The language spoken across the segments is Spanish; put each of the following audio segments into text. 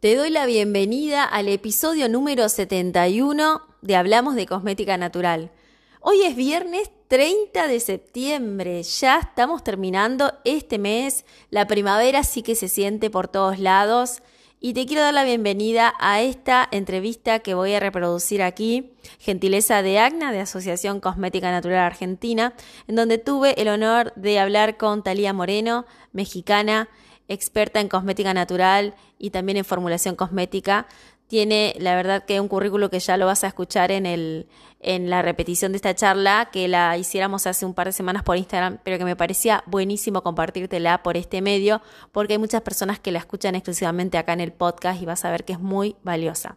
Te doy la bienvenida al episodio número 71 de Hablamos de Cosmética Natural. Hoy es viernes 30 de septiembre, ya estamos terminando este mes, la primavera sí que se siente por todos lados. Y te quiero dar la bienvenida a esta entrevista que voy a reproducir aquí, gentileza de ACNA, de Asociación Cosmética Natural Argentina, en donde tuve el honor de hablar con Talía Moreno, mexicana, experta en cosmética natural y también en formulación cosmética. Tiene, la verdad, que un currículo que ya lo vas a escuchar en, el, en la repetición de esta charla, que la hiciéramos hace un par de semanas por Instagram, pero que me parecía buenísimo compartírtela por este medio, porque hay muchas personas que la escuchan exclusivamente acá en el podcast y vas a ver que es muy valiosa.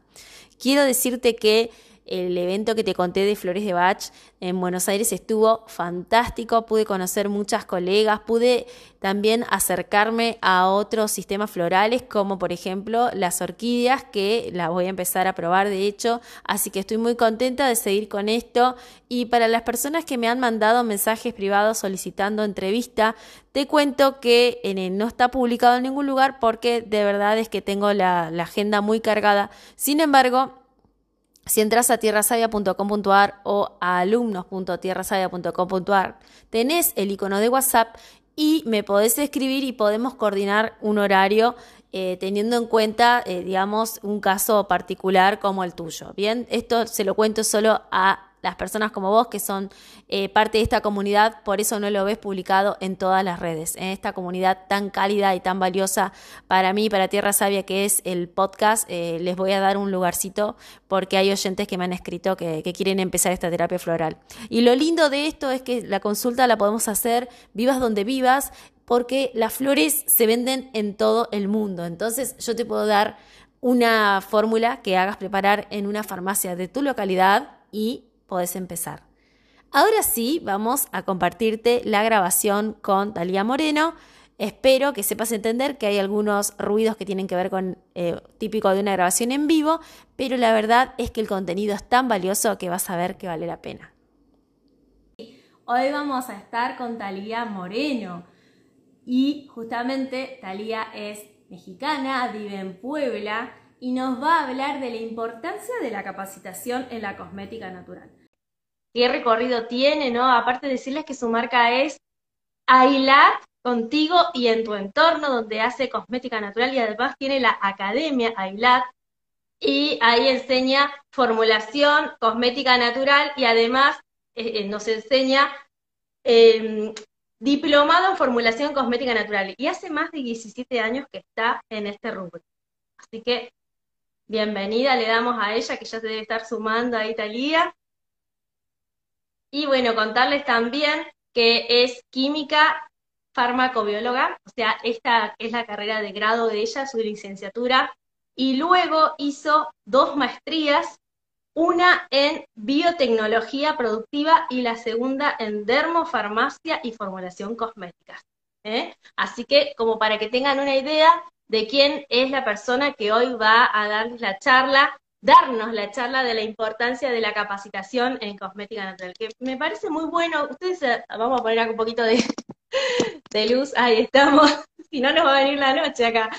Quiero decirte que el evento que te conté de Flores de Bach en Buenos Aires estuvo fantástico, pude conocer muchas colegas, pude también acercarme a otros sistemas florales como por ejemplo las orquídeas que las voy a empezar a probar de hecho, así que estoy muy contenta de seguir con esto. Y para las personas que me han mandado mensajes privados solicitando entrevista, te cuento que no está publicado en ningún lugar porque de verdad es que tengo la, la agenda muy cargada. Sin embargo, si entras a tierrasavia.com.ar o a alumnos.tierrasavia.com.ar, tenés el icono de WhatsApp y me podés escribir y podemos coordinar un horario eh, teniendo en cuenta, eh, digamos, un caso particular como el tuyo. Bien, esto se lo cuento solo a las personas como vos que son eh, parte de esta comunidad, por eso no lo ves publicado en todas las redes. En esta comunidad tan cálida y tan valiosa para mí, para Tierra Sabia, que es el podcast, eh, les voy a dar un lugarcito porque hay oyentes que me han escrito que, que quieren empezar esta terapia floral. Y lo lindo de esto es que la consulta la podemos hacer vivas donde vivas, porque las flores se venden en todo el mundo. Entonces yo te puedo dar una fórmula que hagas preparar en una farmacia de tu localidad y podés empezar. Ahora sí, vamos a compartirte la grabación con Talía Moreno. Espero que sepas entender que hay algunos ruidos que tienen que ver con eh, típico de una grabación en vivo, pero la verdad es que el contenido es tan valioso que vas a ver que vale la pena. Hoy vamos a estar con Talía Moreno y justamente Talía es mexicana, vive en Puebla y nos va a hablar de la importancia de la capacitación en la cosmética natural qué recorrido tiene, ¿no? Aparte de decirles que su marca es Ailat contigo y en tu entorno, donde hace cosmética natural y además tiene la academia Ailat y ahí enseña formulación, cosmética natural y además eh, eh, nos enseña em, diplomado en formulación cosmética natural. Y hace más de 17 años que está en este rubro. Así que bienvenida, le damos a ella que ya se debe estar sumando a Italia. Y bueno, contarles también que es química farmacobióloga, o sea, esta es la carrera de grado de ella, su licenciatura, y luego hizo dos maestrías, una en biotecnología productiva y la segunda en dermofarmacia y formulación cosmética. ¿eh? Así que, como para que tengan una idea de quién es la persona que hoy va a darles la charla, darnos la charla de la importancia de la capacitación en cosmética natural, que me parece muy bueno. Ustedes, eh, vamos a poner un poquito de, de luz, ahí estamos, si no nos va a venir la noche acá.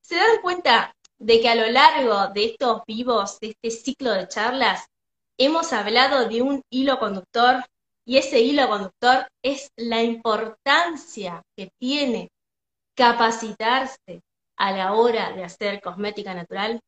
¿Se dan cuenta de que a lo largo de estos vivos, de este ciclo de charlas, hemos hablado de un hilo conductor y ese hilo conductor es la importancia que tiene capacitarse a la hora de hacer cosmética natural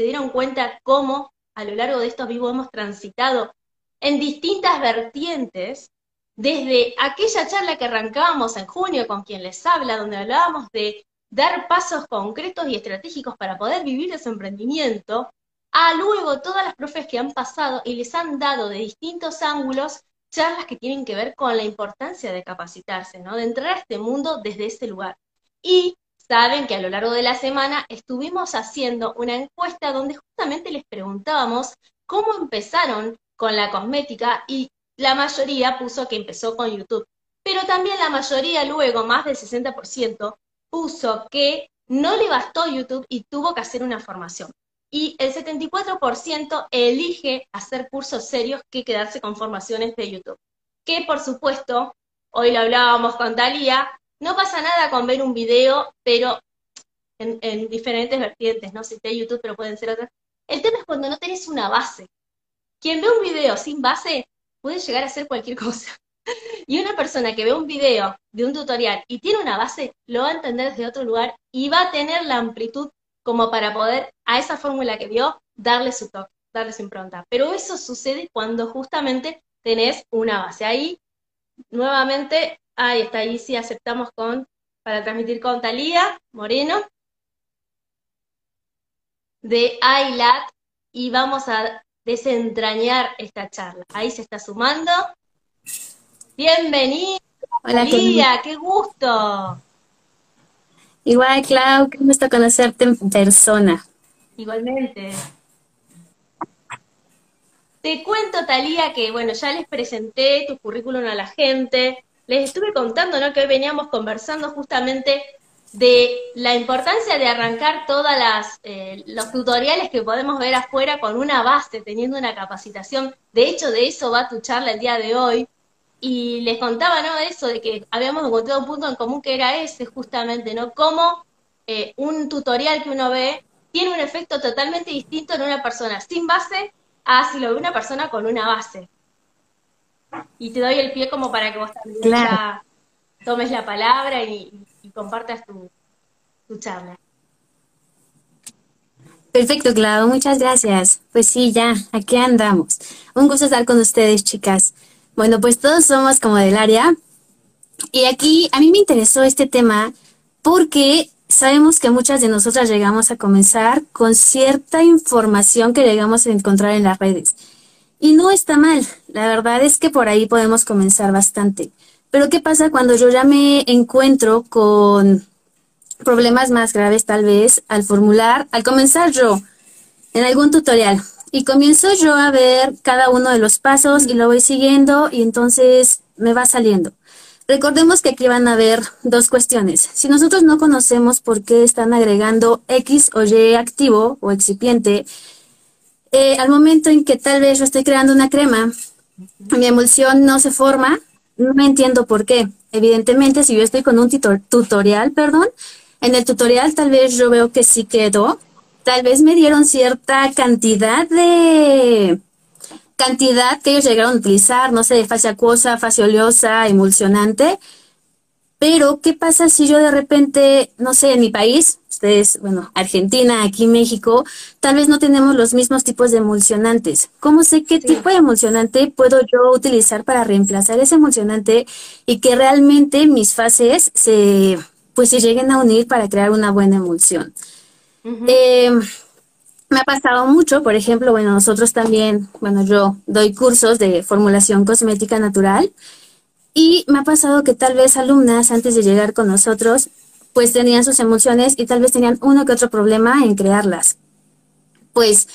se dieron cuenta cómo a lo largo de estos vivos hemos transitado en distintas vertientes, desde aquella charla que arrancábamos en junio con quien les habla, donde hablábamos de dar pasos concretos y estratégicos para poder vivir ese emprendimiento, a luego todas las profes que han pasado y les han dado de distintos ángulos charlas que tienen que ver con la importancia de capacitarse, ¿no? De entrar a este mundo desde ese lugar. Y saben que a lo largo de la semana estuvimos haciendo una encuesta donde justamente les preguntábamos cómo empezaron con la cosmética y la mayoría puso que empezó con YouTube. Pero también la mayoría luego, más del 60%, puso que no le bastó YouTube y tuvo que hacer una formación. Y el 74% elige hacer cursos serios que quedarse con formaciones de YouTube. Que por supuesto, hoy lo hablábamos con Talía, no pasa nada con ver un video, pero en, diferentes vertientes, no sé si YouTube, pero pueden ser otras. El tema es cuando no tenés una base. Quien ve un video sin base puede llegar a hacer cualquier cosa. Y una persona que ve un video de un tutorial y tiene una base, lo va a entender desde otro lugar y va a tener la amplitud como para poder a esa fórmula que vio darle su toque, darle su impronta. Pero eso sucede cuando justamente tenés una base. Ahí, nuevamente, ahí está, ahí sí aceptamos con, para transmitir con Talía Moreno, de iLat, y vamos a desentrañar esta charla. Ahí se está sumando. Bienvenida, Hola, Talía, qué gusto. Igual, Clau, qué gusto conocerte en persona. Igualmente. Te cuento, Talía, que bueno, ya les presenté tu currículum a la gente. Les estuve contando, ¿no? Que hoy veníamos conversando justamente de la importancia de arrancar todas las eh, los tutoriales que podemos ver afuera con una base, teniendo una capacitación. De hecho, de eso va tu charla el día de hoy. Y les contaba, ¿no? Eso de que habíamos encontrado un punto en común que era ese, justamente, ¿no? Cómo eh, un tutorial que uno ve tiene un efecto totalmente distinto en una persona sin base a si lo ve una persona con una base. Y te doy el pie como para que vos también ya tomes la palabra y, compartas tu, tu charla. Perfecto, Clau, muchas gracias. Pues sí, ya, aquí andamos. Un gusto estar con ustedes, chicas. Bueno, pues todos somos como del área. Y aquí a mí me interesó este tema porque sabemos que muchas de nosotras llegamos a comenzar con cierta información que llegamos a encontrar en las redes. Y no está mal, la verdad es que por ahí podemos comenzar bastante. Pero ¿qué pasa cuando yo ya me encuentro con problemas más graves tal vez al formular, al comenzar yo en algún tutorial? Y comienzo yo a ver cada uno de los pasos y lo voy siguiendo y entonces me va saliendo. Recordemos que aquí van a haber dos cuestiones. Si nosotros no conocemos por qué están agregando X o Y activo o excipiente, eh, al momento en que tal vez yo estoy creando una crema, mi emulsión no se forma, no entiendo por qué. Evidentemente, si yo estoy con un tutorial, perdón, en el tutorial tal vez yo veo que sí quedó, tal vez me dieron cierta cantidad de cantidad que ellos llegaron a utilizar, no sé, de fase acuosa, fase oleosa, emulsionante. Pero, ¿qué pasa si yo de repente, no sé, en mi país, ustedes, bueno, Argentina, aquí México, tal vez no tenemos los mismos tipos de emulsionantes? ¿Cómo sé qué tipo de emulsionante puedo yo utilizar para reemplazar ese emulsionante y que realmente mis fases se, pues se lleguen a unir para crear una buena emulsión? Em, me ha pasado mucho, por ejemplo, bueno, nosotros también, bueno, yo doy cursos de formulación cosmética natural y me ha pasado que tal vez alumnas antes de llegar con nosotros, pues tenían sus emociones y tal vez tenían uno que otro problema en crearlas. Pues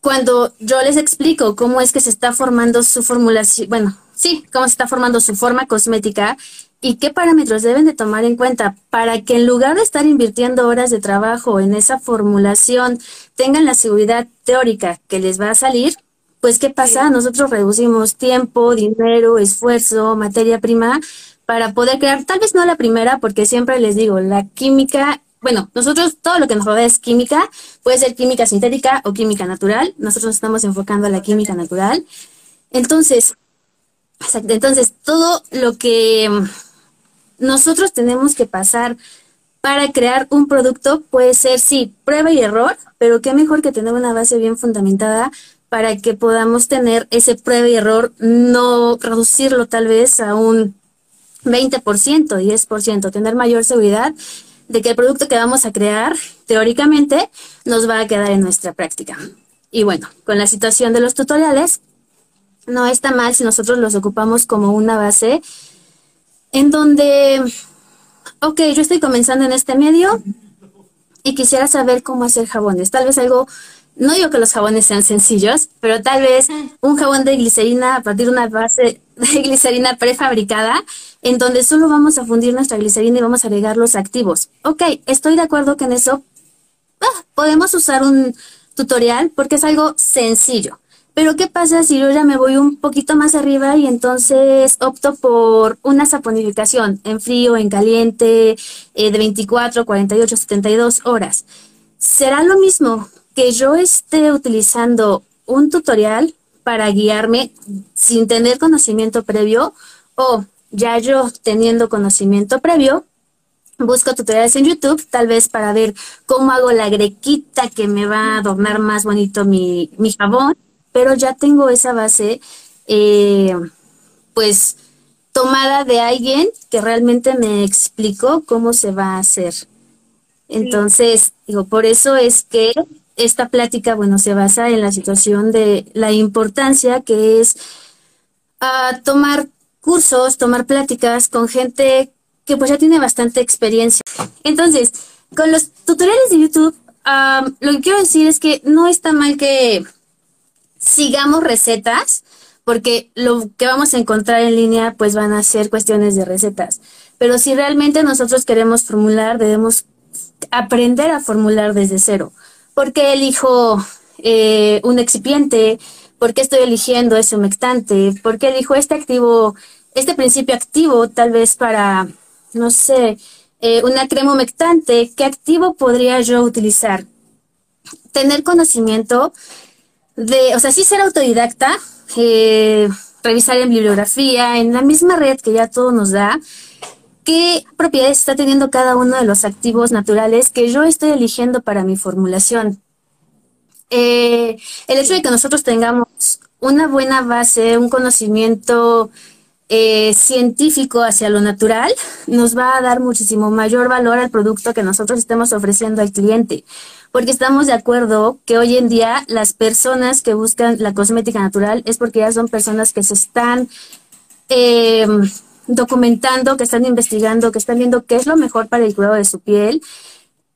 cuando yo les explico cómo es que se está formando su formulación, bueno, sí, cómo se está formando su forma cosmética, y qué parámetros deben de tomar en cuenta para que en lugar de estar invirtiendo horas de trabajo en esa formulación, tengan la seguridad teórica que les va a salir, pues ¿qué pasa? Nosotros reducimos tiempo, dinero, esfuerzo, materia prima para poder crear, tal vez no la primera, porque siempre les digo, la química, bueno, nosotros todo lo que nos rodea es química, puede ser química sintética o química natural, nosotros nos estamos enfocando a la química natural. Entonces, entonces todo lo que nosotros tenemos que pasar para crear un producto puede ser, sí, prueba y error, pero qué mejor que tener una base bien fundamentada para que podamos tener ese prueba y error, no reducirlo tal vez a un 20%, 10%, tener mayor seguridad de que el producto que vamos a crear, teóricamente, nos va a quedar en nuestra práctica. Y bueno, con la situación de los tutoriales, no está mal si nosotros los ocupamos como una base en donde ok, yo estoy comenzando en este medio y quisiera saber cómo hacer jabones. Tal vez algo, no digo que los jabones sean sencillos, pero tal vez un jabón de glicerina a partir de una base de glicerina prefabricada, en donde solo vamos a fundir nuestra glicerina y vamos a agregar los activos. Ok, estoy de acuerdo que en eso ah, podemos usar un tutorial porque es algo sencillo. Pero ¿qué pasa si yo ya me voy un poquito más arriba y entonces opto por una saponificación en frío, en caliente, eh, de 24, 48, 72 horas? ¿Será lo mismo que yo esté utilizando un tutorial para guiarme sin tener conocimiento previo o ya yo teniendo conocimiento previo, busco tutoriales en YouTube, tal vez para ver cómo hago la grequita que me va a adornar más bonito mi, mi jabón pero ya tengo esa base, eh, pues, tomada de alguien que realmente me explicó cómo se va a hacer. Entonces, digo, por eso es que esta plática, bueno, se basa en la situación de la importancia que es uh, tomar cursos, tomar pláticas con gente que pues ya tiene bastante experiencia. Entonces, con los tutoriales de YouTube, ah, lo que quiero decir es que no está mal que sigamos recetas, porque lo que vamos a encontrar en línea pues van a ser cuestiones de recetas. Pero si realmente nosotros queremos formular, debemos aprender a formular desde cero. ¿Por qué elijo eh, un excipiente? ¿Por qué estoy eligiendo ese humectante? ¿Por qué elijo este activo, este principio activo tal vez para, no sé, eh, una crema humectante? ¿Qué activo podría yo utilizar? Tener conocimiento de, o sea, sí ser autodidacta, eh, revisar en bibliografía, en la misma red que ya todo nos da, qué propiedades está teniendo cada uno de los activos naturales que yo estoy eligiendo para mi formulación. Eh, el hecho de que nosotros tengamos una buena base, un conocimiento eh, científico hacia lo natural, nos va a dar muchísimo mayor valor al producto que nosotros estemos ofreciendo al cliente porque estamos de acuerdo que hoy en día las personas que buscan la cosmética natural es porque ya son personas que se están eh, documentando, que están investigando, que están viendo qué es lo mejor para el cuidado de su piel.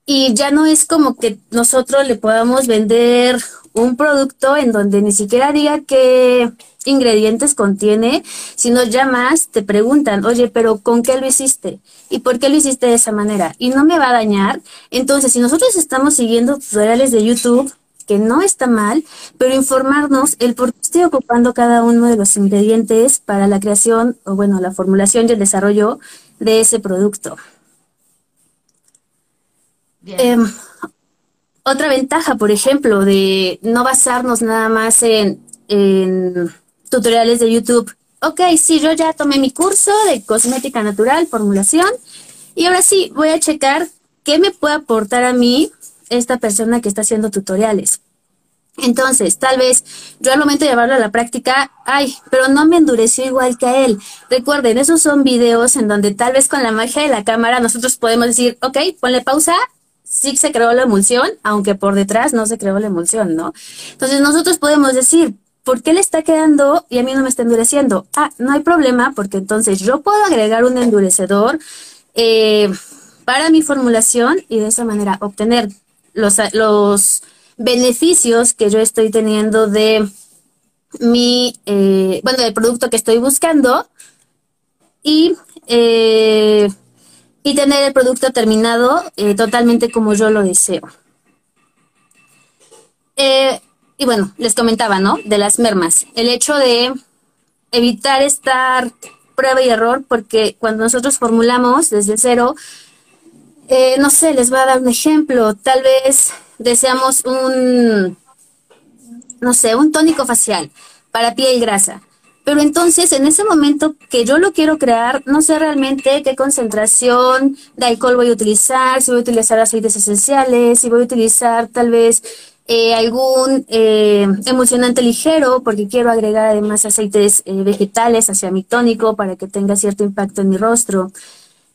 Y ya no es como que nosotros le podamos vender un producto en donde ni siquiera diga qué ingredientes contiene, sino ya más te preguntan, oye, pero ¿con qué lo hiciste? ¿Y por qué lo hiciste de esa manera? Y no me va a dañar. Entonces, si nosotros estamos siguiendo tutoriales de YouTube, que no está mal, pero informarnos el por qué estoy ocupando cada uno de los ingredientes para la creación o bueno, la formulación y el desarrollo de ese producto. Em, otra ventaja, por ejemplo, de no basarnos nada más en, en tutoriales de YouTube. Ok, sí, yo ya tomé mi curso de cosmética natural, formulación, y ahora sí, voy a checar qué me puede aportar a mí esta persona que está haciendo tutoriales. Entonces, tal vez yo al momento de llevarlo a la práctica, ay, pero no me endureció igual que a él. Recuerden, esos son videos en donde tal vez con la magia de la cámara nosotros podemos decir, ok, ponle pausa, sí se creó la emulsión, aunque por detrás no se creó la emulsión, ¿no? Entonces nosotros podemos decir, ¿por qué le está quedando y a mí no me está endureciendo? Ah, no hay problema, porque entonces yo puedo agregar un endurecedor eh, para mi formulación y de esa manera obtener los, los beneficios que yo estoy teniendo de mi, eh, bueno, del producto que estoy buscando y, eh, y tener el producto terminado totalmente como yo lo deseo. Y bueno, les comentaba, ¿no? De las mermas. El hecho de evitar estar prueba y error, porque cuando nosotros formulamos desde cero, eh, no sé, les voy a dar un ejemplo. Tal vez deseamos un, no sé, un tónico facial para piel grasa. Pero entonces, en ese momento que yo lo quiero crear, no sé realmente qué concentración de alcohol voy a utilizar, si voy a utilizar aceites esenciales, si voy a utilizar tal vez eh, algún eh, emulsionante ligero, porque quiero agregar además aceites eh, vegetales hacia mi tónico para que tenga cierto impacto en mi rostro.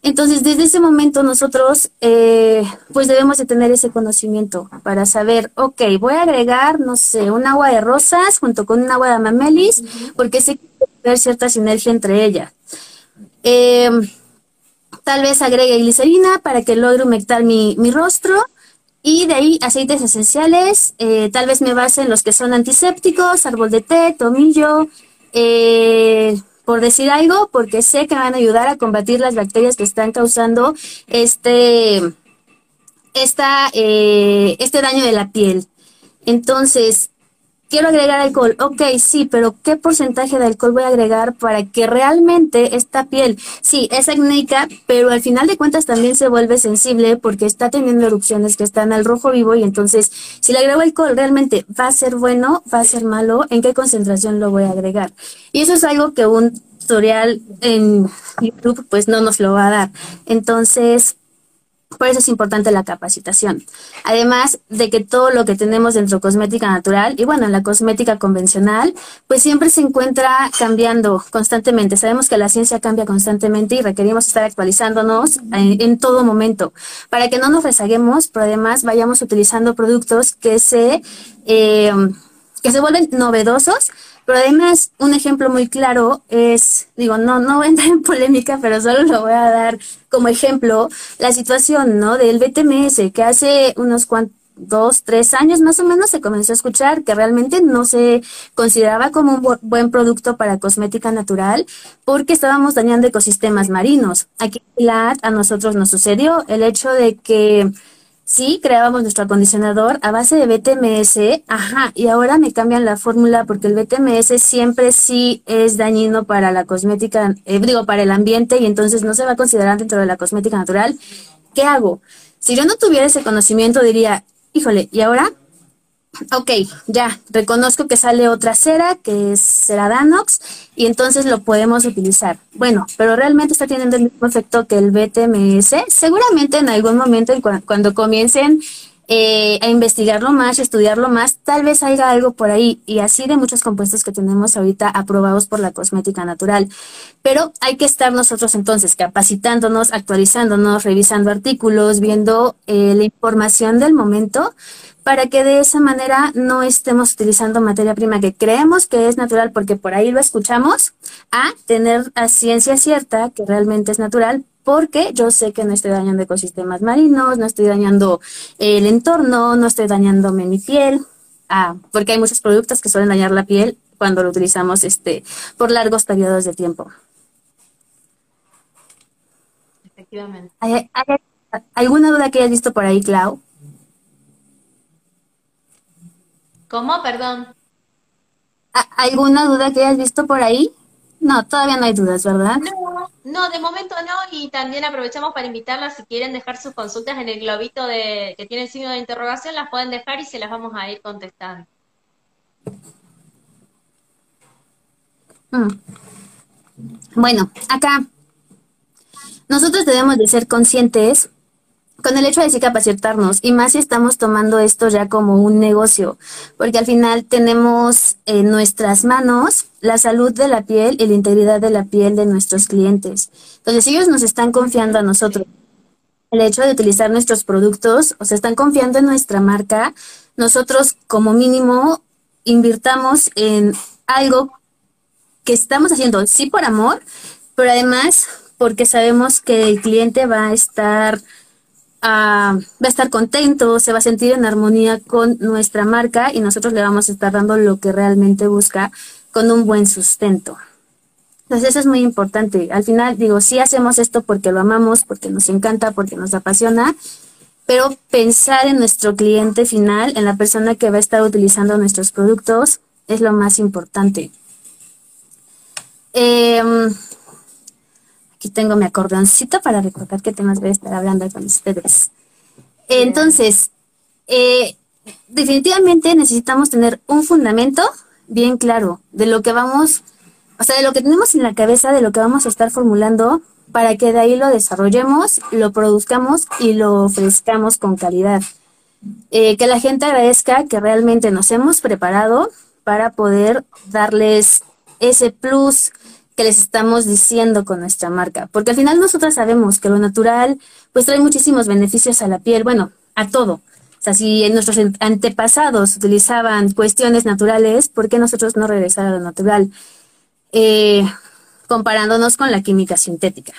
Entonces, desde ese momento nosotros, eh, pues debemos de tener ese conocimiento para saber, ok, voy a agregar, no sé, un agua de rosas junto con un agua de amamelis, porque sé que haber cierta sinergia entre ellas. tal vez agregue glicerina para que logre humectar mi, mi rostro. Y de ahí aceites esenciales, eh, tal vez me base en los que son antisépticos, árbol de té, tomillo, eh, por decir algo, porque sé que van a ayudar a combatir las bacterias que están causando este, eh, este daño de la piel. Entonces, quiero agregar alcohol. Ok, sí, pero ¿qué porcentaje de alcohol voy a agregar para que realmente esta piel, sí, es acnéica, pero al final de cuentas también se vuelve sensible porque está teniendo erupciones que están al rojo vivo y entonces, si le agrego alcohol, realmente va a ser bueno, va a ser malo, ¿en qué concentración lo voy a agregar? Y eso es algo que un tutorial en YouTube pues no nos lo va a dar. Entonces, por eso es importante la capacitación. Además de que todo lo que tenemos dentro de cosmética natural y bueno, en la cosmética convencional, pues siempre se encuentra cambiando constantemente. Sabemos que la ciencia cambia constantemente y requerimos estar actualizándonos en, todo momento para que no nos rezaguemos, pero además vayamos utilizando productos que se, eh, que se vuelven novedosos pero además, un ejemplo muy claro es, digo, no, no voy a entrar en polémica, pero solo lo voy a dar como ejemplo, la situación, ¿no? Del BTMS, que hace unos cuantos dos, tres años más o menos se comenzó a escuchar que realmente no se consideraba como un buen producto para cosmética natural porque estábamos dañando ecosistemas marinos. Aquí a nosotros nos sucedió el hecho de que Sí, creábamos nuestro acondicionador a base de BTMS, ajá, y ahora me cambian la fórmula porque el BTMS siempre sí es dañino para la cosmética, eh, digo, para el ambiente y entonces no se va a considerar dentro de la cosmética natural. ¿Qué hago? Si yo no tuviera ese conocimiento, diría, híjole, ¿y ahora? Ok, ya, reconozco que sale otra cera, que es cera Danox, y entonces lo podemos utilizar. Bueno, pero realmente está teniendo el mismo efecto que el BTMS. Seguramente en algún momento, cuando comiencen eh, a investigarlo más, estudiarlo más, tal vez haya algo por ahí, y así de muchos compuestos que tenemos ahorita aprobados por la cosmética natural. Pero hay que estar nosotros entonces capacitándonos, actualizándonos, revisando artículos, viendo eh, la información del momento para que de esa manera no estemos utilizando materia prima que creemos que es natural porque por ahí lo escuchamos, a tener a ciencia cierta que realmente es natural porque yo sé que no estoy dañando ecosistemas marinos, no estoy dañando el entorno, no estoy dañándome mi piel, ah, porque hay muchos productos que suelen dañar la piel cuando lo utilizamos este, por largos periodos de tiempo. Efectivamente. alguna duda que hayas visto por ahí, Clau? ¿Cómo? Perdón. ¿Alguna duda que hayas visto por ahí? No, todavía no hay dudas, ¿verdad? No, no, de momento no, y también aprovechamos para invitarlas, si quieren dejar sus consultas en el globito de que tiene el signo de interrogación, las pueden dejar y se las vamos a ir contestando. Mm. Bueno, acá nosotros debemos de ser conscientes con el hecho de sí capacitarnos y más si estamos tomando esto ya como un negocio, porque al final tenemos en nuestras manos la salud de la piel y la integridad de la piel de nuestros clientes. Entonces ellos nos están confiando a nosotros. El hecho de utilizar nuestros productos, o sea, están confiando en nuestra marca, nosotros como mínimo invirtamos en algo que estamos haciendo, sí por amor, pero además porque sabemos que el cliente va a estar va a estar contento, se va a sentir en armonía con nuestra marca y nosotros le vamos a estar dando lo que realmente busca con un buen sustento. Entonces eso es muy importante. Al final digo, sí hacemos esto porque lo amamos, porque nos encanta, porque nos apasiona, pero pensar en nuestro cliente final, en la persona que va a estar utilizando nuestros productos, es lo más importante. Eh, Aquí tengo mi acordeoncito para recordar qué temas voy a estar hablando con ustedes. Entonces, eh, definitivamente necesitamos tener un fundamento bien claro de lo que vamos, o sea, de lo que tenemos en la cabeza, de lo que vamos a estar formulando, para que de ahí lo desarrollemos, lo produzcamos y lo ofrezcamos con calidad. Eh, que la gente agradezca que realmente nos hemos preparado para poder darles ese plus que les estamos diciendo con nuestra marca. Porque al final nosotras sabemos que lo natural pues trae muchísimos beneficios a la piel, bueno, a todo. O sea, si nuestros antepasados utilizaban cuestiones naturales, ¿por qué nosotros no regresar a lo natural? Eh, comparándonos con la química sintética.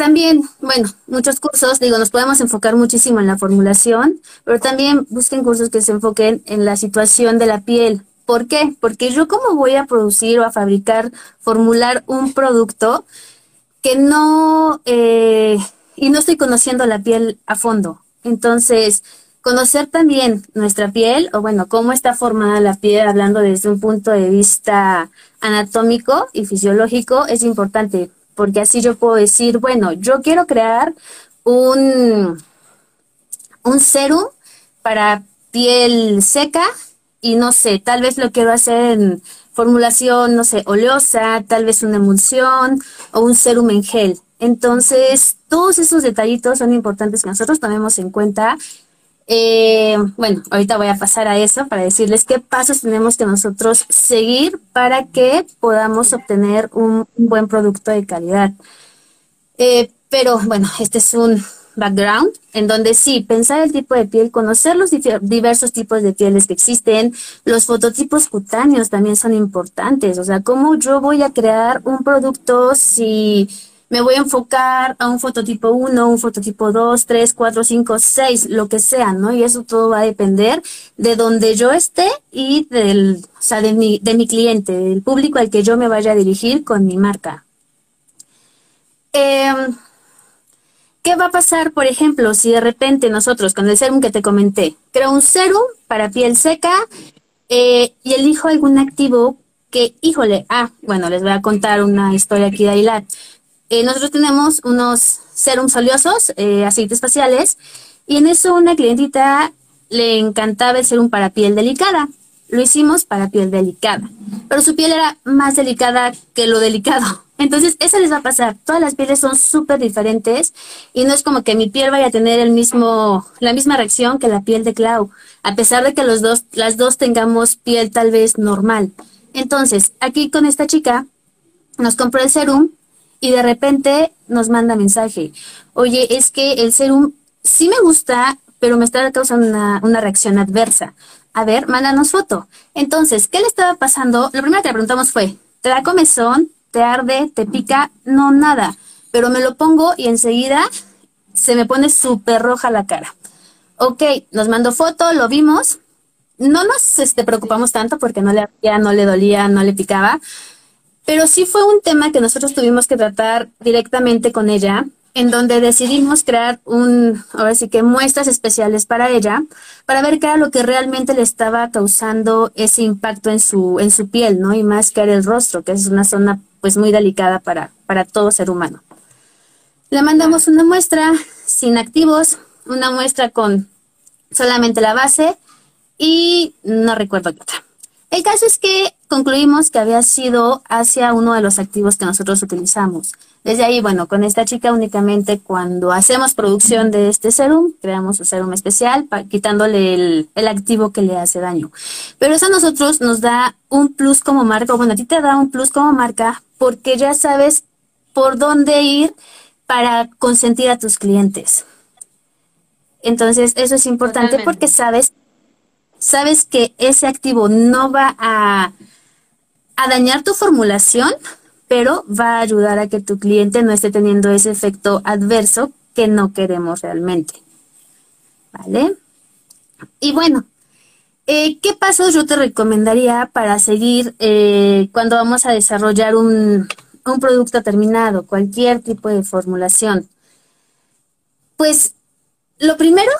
También, bueno, muchos cursos, digo, nos podemos enfocar muchísimo en la formulación, pero también busquen cursos que se enfoquen en la situación de la piel. ¿Por qué? Porque yo cómo voy a producir o a fabricar, formular un producto que no, eh, y no estoy conociendo la piel a fondo. Entonces, conocer también nuestra piel, o bueno, cómo está formada la piel, hablando desde un punto de vista anatómico y fisiológico, es importante porque así yo puedo decir, bueno, yo quiero crear un, un serum para piel seca y no sé, tal vez lo quiero hacer en formulación, no sé, oleosa, tal vez una emulsión o un serum en gel. Entonces, todos esos detallitos son importantes que nosotros tomemos en cuenta eh, bueno, ahorita voy a pasar a eso para decirles qué pasos tenemos que nosotros seguir para que podamos obtener un, buen producto de calidad. Eh, pero bueno, este es un background en donde sí, pensar el tipo de piel, conocer los diversos tipos de pieles que existen, los fototipos cutáneos también son importantes, o sea, cómo yo voy a crear un producto si me voy a enfocar a un fototipo 1, un fototipo 2, 3, 4, 5, 6, lo que sea, ¿no? Y eso todo va a depender de donde yo esté y del, o sea, de mi, de mi cliente, del público al que yo me vaya a dirigir con mi marca. Em, ¿Qué va a pasar, por ejemplo, si de repente nosotros, con el serum que te comenté, creo un serum para piel seca eh, y elijo algún activo que, híjole, ah, bueno, les voy a contar una historia aquí de Ailat. Eh, nosotros tenemos unos serums oleosos, eh, aceites faciales, y en eso una clientita le encantaba el serum para piel delicada. Lo hicimos para piel delicada, pero su piel era más delicada que lo delicado. Entonces, eso les va a pasar. Todas las pieles son súper diferentes y no es como que mi piel vaya a tener el mismo, la misma reacción que la piel de Clau, a pesar de que los dos, las dos tengamos piel tal vez normal. Entonces, aquí con esta chica nos compró el serum y de repente nos manda mensaje, oye, es que el serum sí me gusta, pero me está causando una, reacción adversa. A ver, mándanos foto. Entonces, ¿qué le estaba pasando? Lo primero que le preguntamos fue, ¿te da comezón? ¿Te arde? ¿Te pica? No, nada. Pero me lo pongo y enseguida se me pone súper roja la cara. Ok, nos mandó foto, lo vimos. No nos este, preocupamos tanto porque no le no le dolía, no le picaba. Pero sí fue un tema que nosotros tuvimos que tratar directamente con ella, en donde decidimos crear un, ahora sí que muestras especiales para ella, para ver qué era lo que realmente le estaba causando ese impacto en su, en su piel, ¿no? Y más que era el rostro, que es una zona pues muy delicada para, para todo ser humano. Le mandamos una muestra sin activos, una muestra con solamente la base y no recuerdo qué otra. El caso es que concluimos que había sido hacia uno de los activos que nosotros utilizamos. Desde ahí, bueno, con esta chica únicamente cuando hacemos producción de este serum, creamos un serum especial, quitándole el, activo que le hace daño. Pero eso a nosotros nos da un plus como marca, bueno, a ti te da un plus como marca porque ya sabes por dónde ir para consentir a tus clientes. Entonces, eso es importante porque sabes sabes que ese activo no va a, dañar tu formulación, pero va a ayudar a que tu cliente no esté teniendo ese efecto adverso que no queremos realmente. ¿Vale? Y bueno, eh, ¿qué pasos yo te recomendaría para seguir eh, cuando vamos a desarrollar un, un producto terminado, cualquier tipo de formulación? Pues lo primero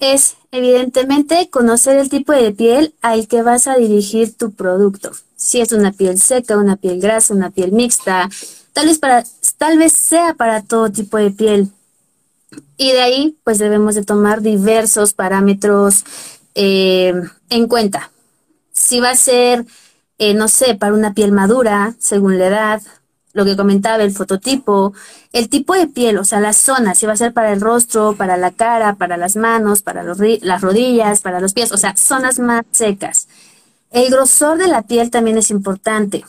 es evidentemente conocer el tipo de piel al que vas a dirigir tu producto. Si es una piel seca, una piel grasa, una piel mixta, tal vez, para, tal vez sea para todo tipo de piel. Y de ahí, pues debemos de tomar diversos parámetros eh, en cuenta. Si va a ser, eh, no sé, para una piel madura, según la edad, lo que comentaba, el fototipo, el tipo de piel, o sea, la zona, si va a ser para el rostro, para la cara, para las manos, para las rodillas, para los pies, o sea, zonas más secas. El grosor de la piel también es importante.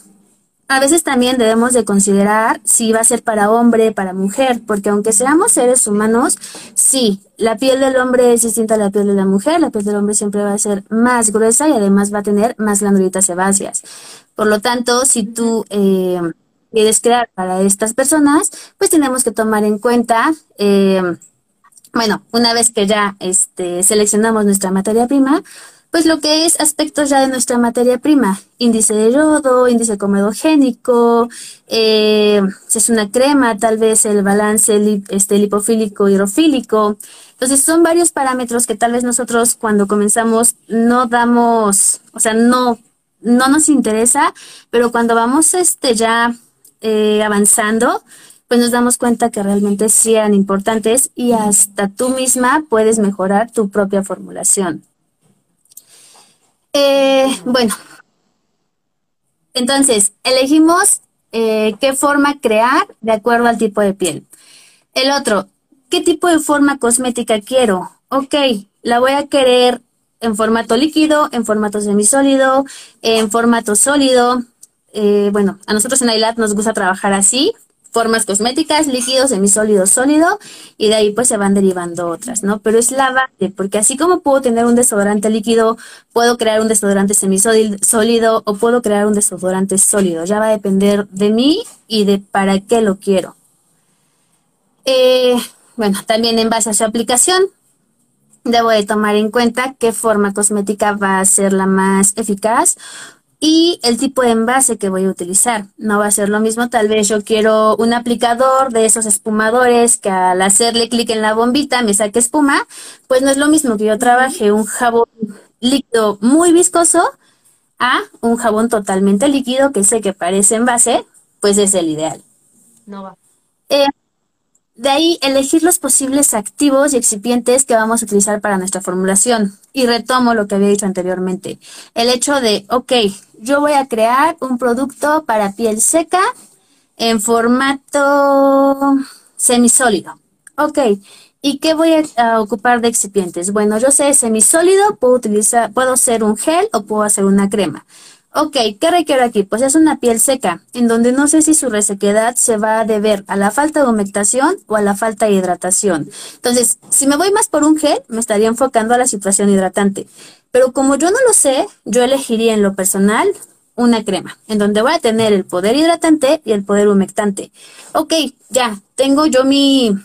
A veces también debemos de considerar si va a ser para hombre, para mujer, porque aunque seamos seres humanos, sí, la piel del hombre es distinta a la piel de la mujer, la piel del hombre siempre va a ser más gruesa y además va a tener más glandulitas sebáceas. Por lo tanto, si tú eh, quieres crear para estas personas, pues tenemos que tomar en cuenta, eh, bueno, una vez que ya este, seleccionamos nuestra materia prima, pues lo que es aspectos ya de nuestra materia prima, índice de yodo, índice comedogénico, eh, si es una crema, tal vez el balance este, lipofílico hidrofílico. Entonces son varios parámetros que tal vez nosotros cuando comenzamos no damos, o sea, no, no nos interesa, pero cuando vamos este ya eh, avanzando, pues nos damos cuenta que realmente sí eran importantes y hasta tú misma puedes mejorar tu propia formulación. Eh, bueno, entonces, elegimos eh, qué forma crear de acuerdo al tipo de piel. El otro, ¿qué tipo de forma cosmética quiero? Ok, la voy a querer en formato líquido, en formato semisólido, en formato sólido. Eh, bueno, a nosotros en iLab nos gusta trabajar así, formas cosméticas, líquidos, semisólido, sólido, y de ahí pues se van derivando otras, ¿no? Pero es la base, porque así como puedo tener un desodorante líquido, puedo crear un desodorante semisólido o puedo crear un desodorante sólido. Ya va a depender de mí y de para qué lo quiero. Eh, bueno, también en base a su aplicación, debo de tomar en cuenta qué forma cosmética va a ser la más eficaz y el tipo de envase que voy a utilizar. No va a ser lo mismo, tal vez yo quiero un aplicador de esos espumadores que al hacerle clic en la bombita me saque espuma, pues no es lo mismo que yo trabaje un jabón líquido muy viscoso a un jabón totalmente líquido que sé que parece envase, pues es el ideal. No va. Eh, de ahí elegir los posibles activos y excipientes que vamos a utilizar para nuestra formulación. Y retomo lo que había dicho anteriormente. El hecho de, ok, yo voy a crear un producto para piel seca en formato semisólido. Ok, ¿y qué voy a, ocupar de excipientes? Bueno, yo sé semisólido, puedo utilizar, puedo hacer un gel o puedo hacer una crema. Ok, ¿qué requiero aquí? Pues es una piel seca, en donde no sé si su resequedad se va a deber a la falta de humectación o a la falta de hidratación. Entonces, si me voy más por un gel, me estaría enfocando a la situación hidratante. Pero como yo no lo sé, yo elegiría en lo personal una crema, en donde voy a tener el poder hidratante y el poder humectante. Ok, ya, tengo yo mi,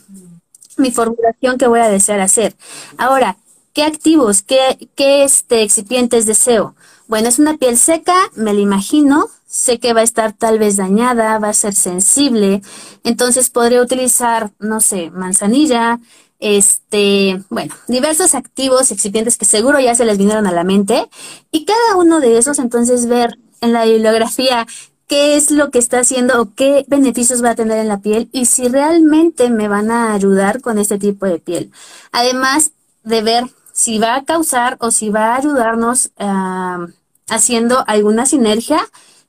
mi formulación que voy a desear hacer. Ahora, ¿qué activos, qué, qué este, excipientes deseo? Bueno, es una piel seca, me la imagino, sé que va a estar tal vez dañada, va a ser sensible, entonces podría utilizar, no sé, manzanilla, este, bueno, diversos activos, excipientes que seguro ya se les vinieron a la mente, y cada uno de esos entonces ver en la bibliografía qué es lo que está haciendo o qué beneficios va a tener en la piel y si realmente me van a ayudar con este tipo de piel. Además de ver si va a causar o si va a ayudarnos ah, haciendo alguna sinergia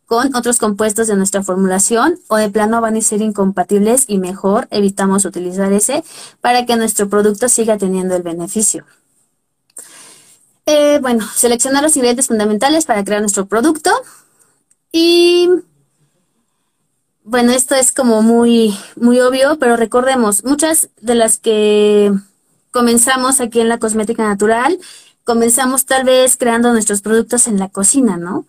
con otros compuestos de nuestra formulación o de plano van a ser incompatibles y mejor evitamos utilizar ese para que nuestro producto siga teniendo el beneficio. Eh, bueno, seleccionar los ingredientes fundamentales para crear nuestro producto y bueno, esto es como muy, muy obvio, pero recordemos, muchas de las que comenzamos aquí en la cosmética natural, comenzamos tal vez creando nuestros productos en la cocina, ¿no?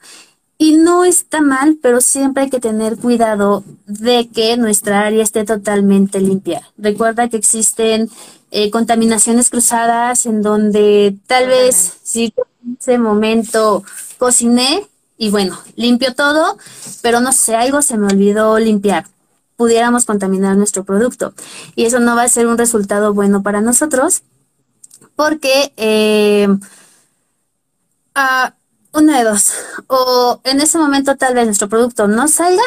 Y no está mal, pero siempre hay que tener cuidado de que nuestra área esté totalmente limpia. Recuerda que existen eh, contaminaciones cruzadas en donde tal vez si en ese momento cociné y bueno, limpio todo, pero no sé, algo se me olvidó limpiar pudiéramos contaminar nuestro producto. Y eso no va a ser un resultado bueno para nosotros porque eh, una de dos, o en ese momento tal vez nuestro producto no salga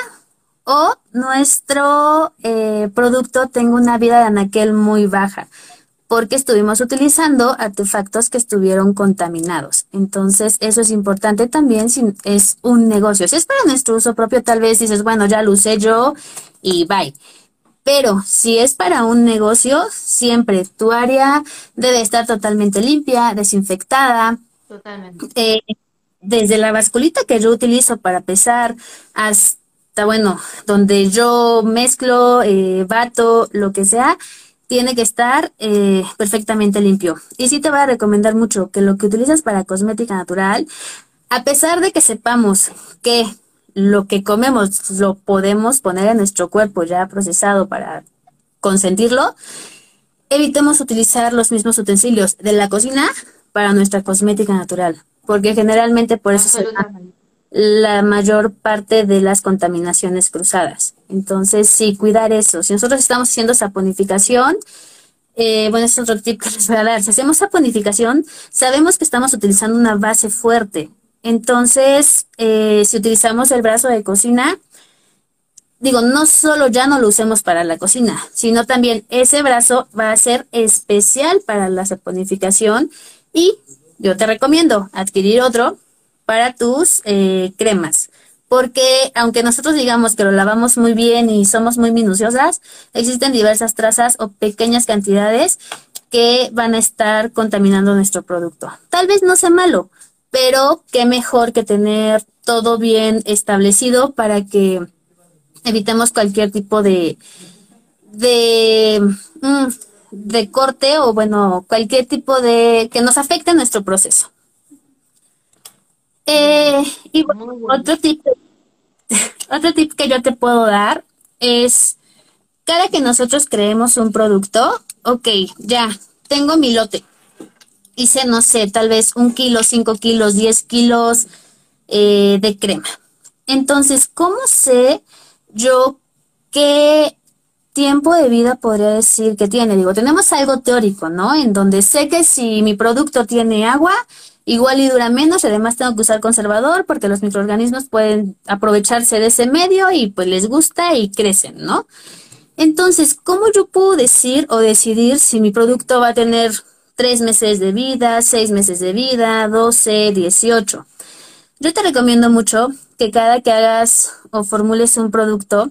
o nuestro eh, producto tenga una vida de anaquel muy baja porque estuvimos utilizando artefactos que estuvieron contaminados. Entonces, eso es importante también si es un negocio. Si es para nuestro uso propio, tal vez dices, bueno, ya lo usé yo y bye. Pero si es para un negocio, siempre tu área debe estar totalmente limpia, desinfectada. Totalmente. Eh, desde la basculita que yo utilizo para pesar hasta, bueno, donde yo mezclo, eh, bato, lo que sea, tiene que estar eh, perfectamente limpio. Y sí te voy a recomendar mucho que lo que utilizas para cosmética natural, a pesar de que sepamos que lo que comemos lo podemos poner en nuestro cuerpo ya procesado para consentirlo, evitemos utilizar los mismos utensilios de la cocina para nuestra cosmética natural, porque generalmente por eso se la mayor parte de las contaminaciones cruzadas. Entonces, sí, cuidar eso. Si nosotros estamos haciendo saponificación, eh, bueno, es otro tip que les voy a dar. Si hacemos saponificación, sabemos que estamos utilizando una base fuerte. Entonces, eh, si utilizamos el brazo de cocina, digo, no solo ya no lo usemos para la cocina, sino también ese brazo va a ser especial para la saponificación y yo te recomiendo adquirir otro para tus eh, cremas. Porque aunque nosotros digamos que lo lavamos muy bien y somos muy minuciosas, existen diversas trazas o pequeñas cantidades que van a estar contaminando nuestro producto. Tal vez no sea malo, pero qué mejor que tener todo bien establecido para que evitemos cualquier tipo de, de, mm, de corte o bueno, cualquier tipo de que nos afecte nuestro proceso. Eh, y otro tip, otro tip que yo te puedo dar es cada que nosotros creemos un producto, ok, ya, tengo mi lote. Hice, no sé, tal vez un kilo, cinco kilos, diez kilos eh, de crema. Entonces, ¿cómo sé yo qué tiempo de vida podría decir que tiene? Digo, tenemos algo teórico, ¿no? En donde sé que si mi producto tiene agua, igual y dura menos, además tengo que usar conservador porque los microorganismos pueden aprovecharse de ese medio y pues les gusta y crecen, ¿no? Entonces, ¿cómo yo puedo decir o decidir si mi producto va a tener tres meses de vida, seis meses de vida, 12, 18? Yo te recomiendo mucho que cada que hagas o formules un producto,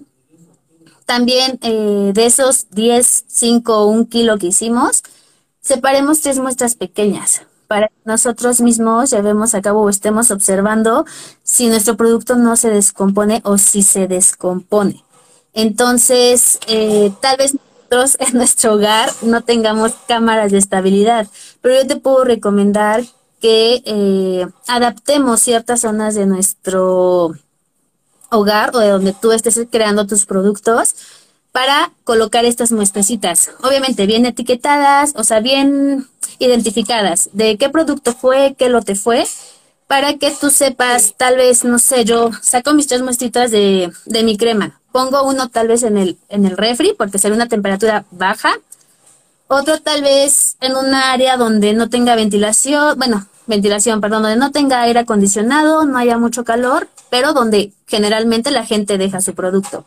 también eh, de esos 10, 5 o 1 kilo que hicimos, separemos tres muestras pequeñas para que nosotros mismos llevemos a cabo o estemos observando si nuestro producto no se descompone o si se descompone. Entonces, eh, tal vez nosotros en nuestro hogar no tengamos cámaras de estabilidad, pero yo te puedo recomendar que eh, adaptemos ciertas zonas de nuestro hogar o de donde tú estés creando tus productos para colocar estas muestrecitas. Obviamente bien etiquetadas, o sea, bien identificadas de qué producto fue, qué lote fue, para que tú sepas, tal vez, no sé, yo saco mis tres muestritas de, de mi crema. Pongo uno tal vez en el, en el refri porque será una temperatura baja. Otro tal vez en un área donde no tenga ventilación, bueno, ventilación, perdón, donde no tenga aire acondicionado, no haya mucho calor, pero donde generalmente la gente deja su producto.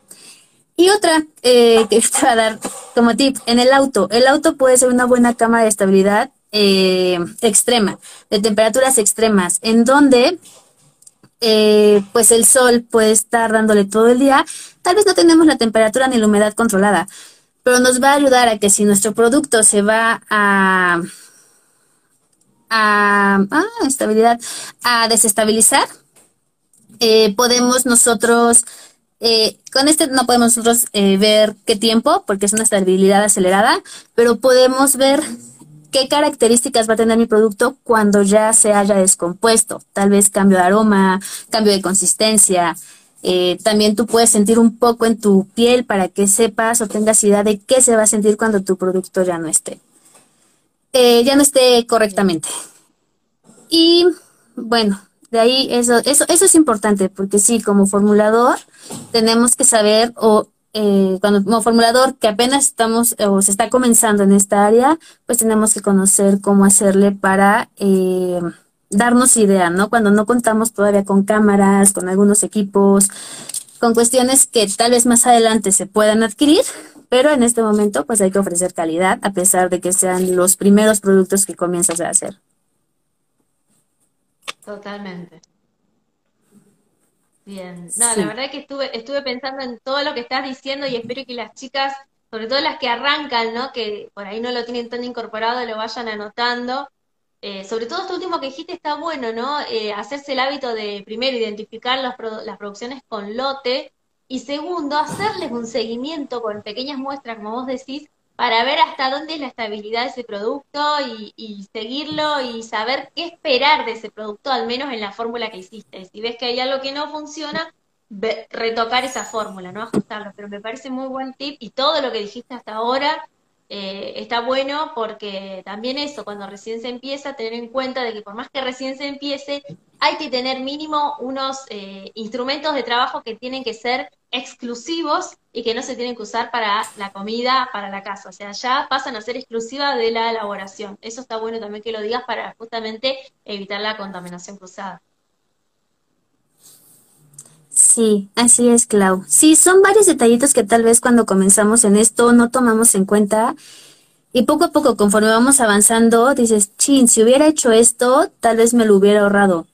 Y otra eh, que te va a dar como tip, en el auto. El auto puede ser una buena cámara de estabilidad eh, extrema, de temperaturas extremas, en donde eh, pues el sol puede estar dándole todo el día. Tal vez no tenemos la temperatura ni la humedad controlada, pero nos va a ayudar a que si nuestro producto se va a a, estabilidad, a desestabilizar, podemos nosotros, eh, con este no podemos nosotros eh, ver qué tiempo, porque es una estabilidad acelerada, pero podemos ver qué características va a tener mi producto cuando ya se haya descompuesto. Tal vez cambio de aroma, cambio de consistencia. también tú puedes sentir un poco en tu piel para que sepas o tengas idea de qué se va a sentir cuando tu producto ya no esté. ya no esté correctamente. Y bueno, de ahí eso, eso, eso es importante, porque sí, como formulador tenemos que saber, o eh, cuando como formulador que apenas estamos o se está comenzando en esta área, pues tenemos que conocer cómo hacerle para eh, darnos idea, ¿no? Cuando no contamos todavía con cámaras, con algunos equipos, con cuestiones que tal vez más adelante se puedan adquirir, pero en este momento pues hay que ofrecer calidad a pesar de que sean los primeros productos que comienzas a hacer. Totalmente. Bien. No, la verdad que estuve, estuve pensando en todo lo que estás diciendo y espero que las chicas, sobre todo las que arrancan, ¿no? Que por ahí no lo tienen tan incorporado, lo vayan anotando. Eh, sobre todo esto último que dijiste está bueno, ¿no? Eh, hacerse el hábito de, primero, identificar las, las producciones con lote y segundo, hacerles un seguimiento con pequeñas muestras, como vos decís, para ver hasta dónde es la estabilidad de ese producto y, seguirlo y saber qué esperar de ese producto, al menos en la fórmula que hiciste. Si ves que hay algo que no funciona, retocar esa fórmula, ¿no? Ajustarlo. Pero me parece muy buen tip y todo lo que dijiste hasta ahora eh, está bueno porque también eso, cuando recién se empieza, tener en cuenta de que por más que recién se empiece, hay que tener mínimo unos eh, instrumentos de trabajo que tienen que ser exclusivos y que no se tienen que usar para la comida, para la casa. O sea, ya pasan a ser exclusivas de la elaboración. Eso está bueno también que lo digas para justamente evitar la contaminación cruzada. Sí, así es, Clau. Sí, son varios detallitos que tal vez cuando comenzamos en esto no tomamos en cuenta. Y poco a poco, conforme vamos avanzando, dices, chin, si hubiera hecho esto, tal vez me lo hubiera ahorrado.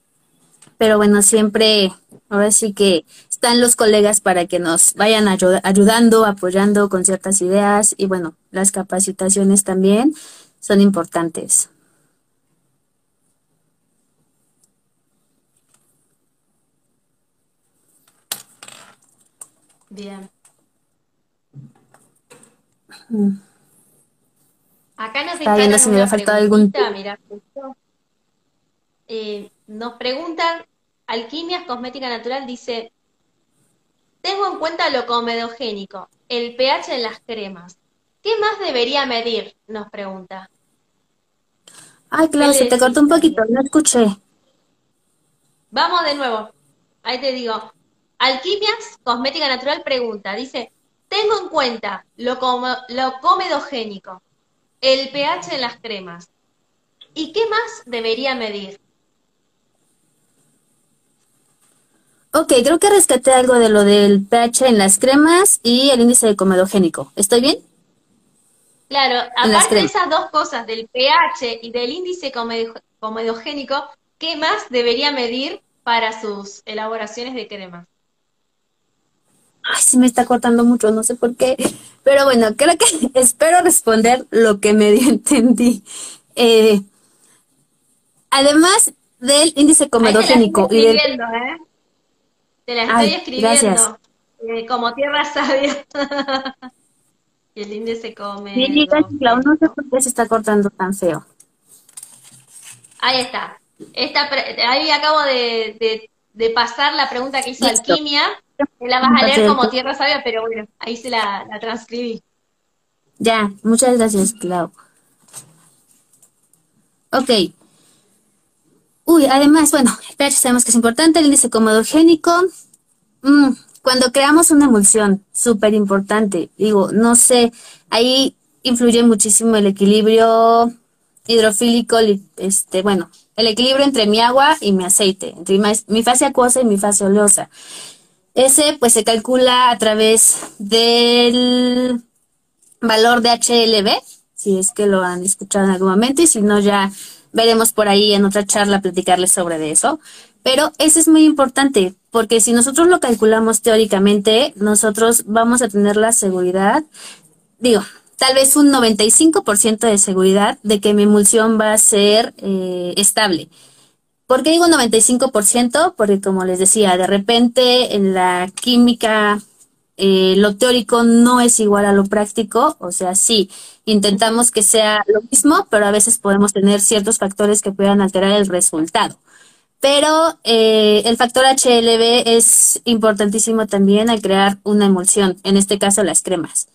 Pero bueno, siempre, ahora sí que están los colegas para que nos vayan ayudando, apoyando con ciertas ideas. Y bueno, las capacitaciones también son importantes. Bien. Acá nos Está viendo si me falta algún... Mira, eh, nos preguntan, Alquimias Cosmética Natural dice, tengo en cuenta lo comedogénico, el pH en las cremas. ¿Qué más debería medir? Nos pregunta. Ay, claro, se te cortó un poquito, no escuché. Vamos de nuevo. Ahí te digo, Alquimias Cosmética Natural pregunta, dice, tengo en cuenta lo, lo comedogénico, el pH en las cremas. ¿Y qué más debería medir? Ok, creo que rescaté algo de lo del pH en las cremas y el índice de comedogénico. ¿Estoy bien? Claro, aparte de esas dos cosas, del pH y del índice comedogénico, ¿qué más debería medir para sus elaboraciones de cremas? Ay, sí me está cortando mucho, no sé por qué. Pero bueno, creo que espero responder lo que medio entendí. Eh, además del índice comedogénico. Te la estoy escribiendo, ¿eh? Te la estoy escribiendo. Eh, como tierra sabia. y el índice comedogénico. Sí, no sé por qué se está cortando tan feo. Ahí está. Esta, ahí acabo de, de, pasar la pregunta que hizo Alquimia la vas a leer como Tierra Sabia, pero bueno, ahí se la, transcribí. Ya, muchas gracias, Clau. Ok. Uy, además, bueno, el pH sabemos que es importante, el índice comodogénico. Mm, cuando creamos una emulsión, súper importante. Digo, no sé, ahí influye muchísimo el equilibrio hidrofílico, este, bueno, el equilibrio entre mi agua y mi aceite, entre mi fase acuosa y mi fase oleosa. Ese pues se calcula a través del valor de HLB, si es que lo han escuchado en algún momento y si no ya veremos por ahí en otra charla platicarles sobre eso. Pero ese es muy importante porque si nosotros lo calculamos teóricamente, nosotros vamos a tener la seguridad, digo, tal vez un 95% de seguridad de que mi emulsión va a ser eh, estable. ¿Por qué digo 95%? Porque como les decía, de repente en la química eh, lo teórico no es igual a lo práctico, o sea, sí, intentamos que sea lo mismo, pero a veces podemos tener ciertos factores que puedan alterar el resultado. Pero eh, el factor HLB es importantísimo también al crear una emulsión, en este caso las cremas.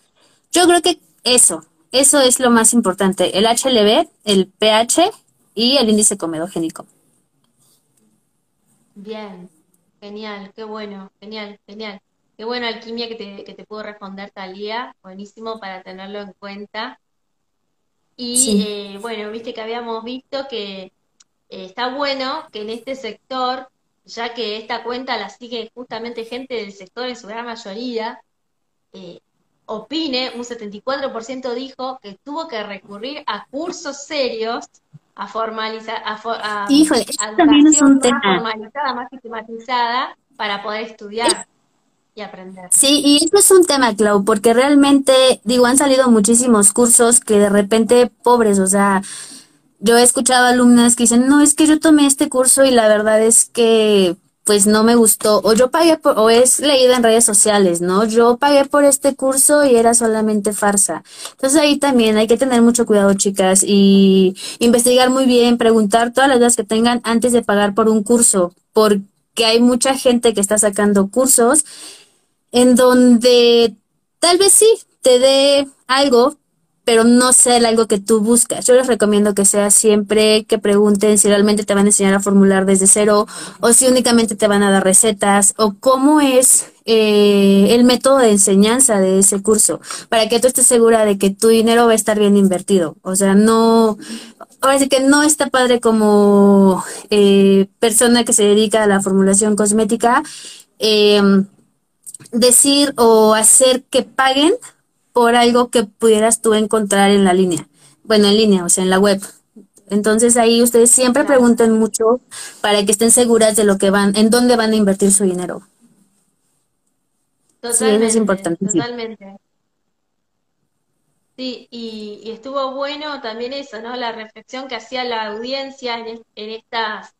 Yo creo que eso, eso es lo más importante, el HLB, el pH y el índice comedogénico. Bien, genial, qué bueno, genial, genial. Qué bueno, Alquimia, que te, que te puedo responder Talía, buenísimo para tenerlo en cuenta. Y eh, bueno, viste que habíamos visto que eh, está bueno que en este sector, ya que esta cuenta la sigue justamente gente del sector en su gran mayoría, eh, opine, un 74% dijo que tuvo que recurrir a cursos serios a formalizar, a, a, Híjole, también es un tema. más formalizada, más sistematizada para poder estudiar y aprender. Sí, y eso es un tema, Clau, porque realmente, digo, han salido muchísimos cursos que de repente, pobres, o sea, yo he escuchado alumnas que dicen, no, es que yo tomé este curso y la verdad es que pues no me gustó, o yo pagué por, o es leído en redes sociales, ¿no? Yo pagué por este curso y era solamente farsa. Entonces ahí también hay que tener mucho cuidado, chicas, y investigar muy bien, preguntar todas las dudas que tengan antes de pagar por un curso, por, que hay mucha gente que está sacando cursos en donde tal vez sí te dé algo, pero no sea algo que tú buscas. Yo les recomiendo que sea siempre que pregunten si realmente te van a enseñar a formular desde cero o si únicamente te van a dar recetas o cómo es eh, el método de enseñanza de ese curso para que tú estés segura de que tu dinero va a estar bien invertido. O sea, no, ahora sí que no está padre como eh, persona que se dedica a la formulación cosmética em, decir o hacer que paguen por algo que pudieras tú encontrar en la línea. Bueno, en línea, o sea, en la web. Entonces ahí ustedes siempre pregunten mucho para que estén seguras de lo que van, en dónde van a invertir su dinero. Totalmente, sí, es importante. Totalmente. Sí, y, estuvo bueno también eso, ¿no? La reflexión que hacía la audiencia en, en estas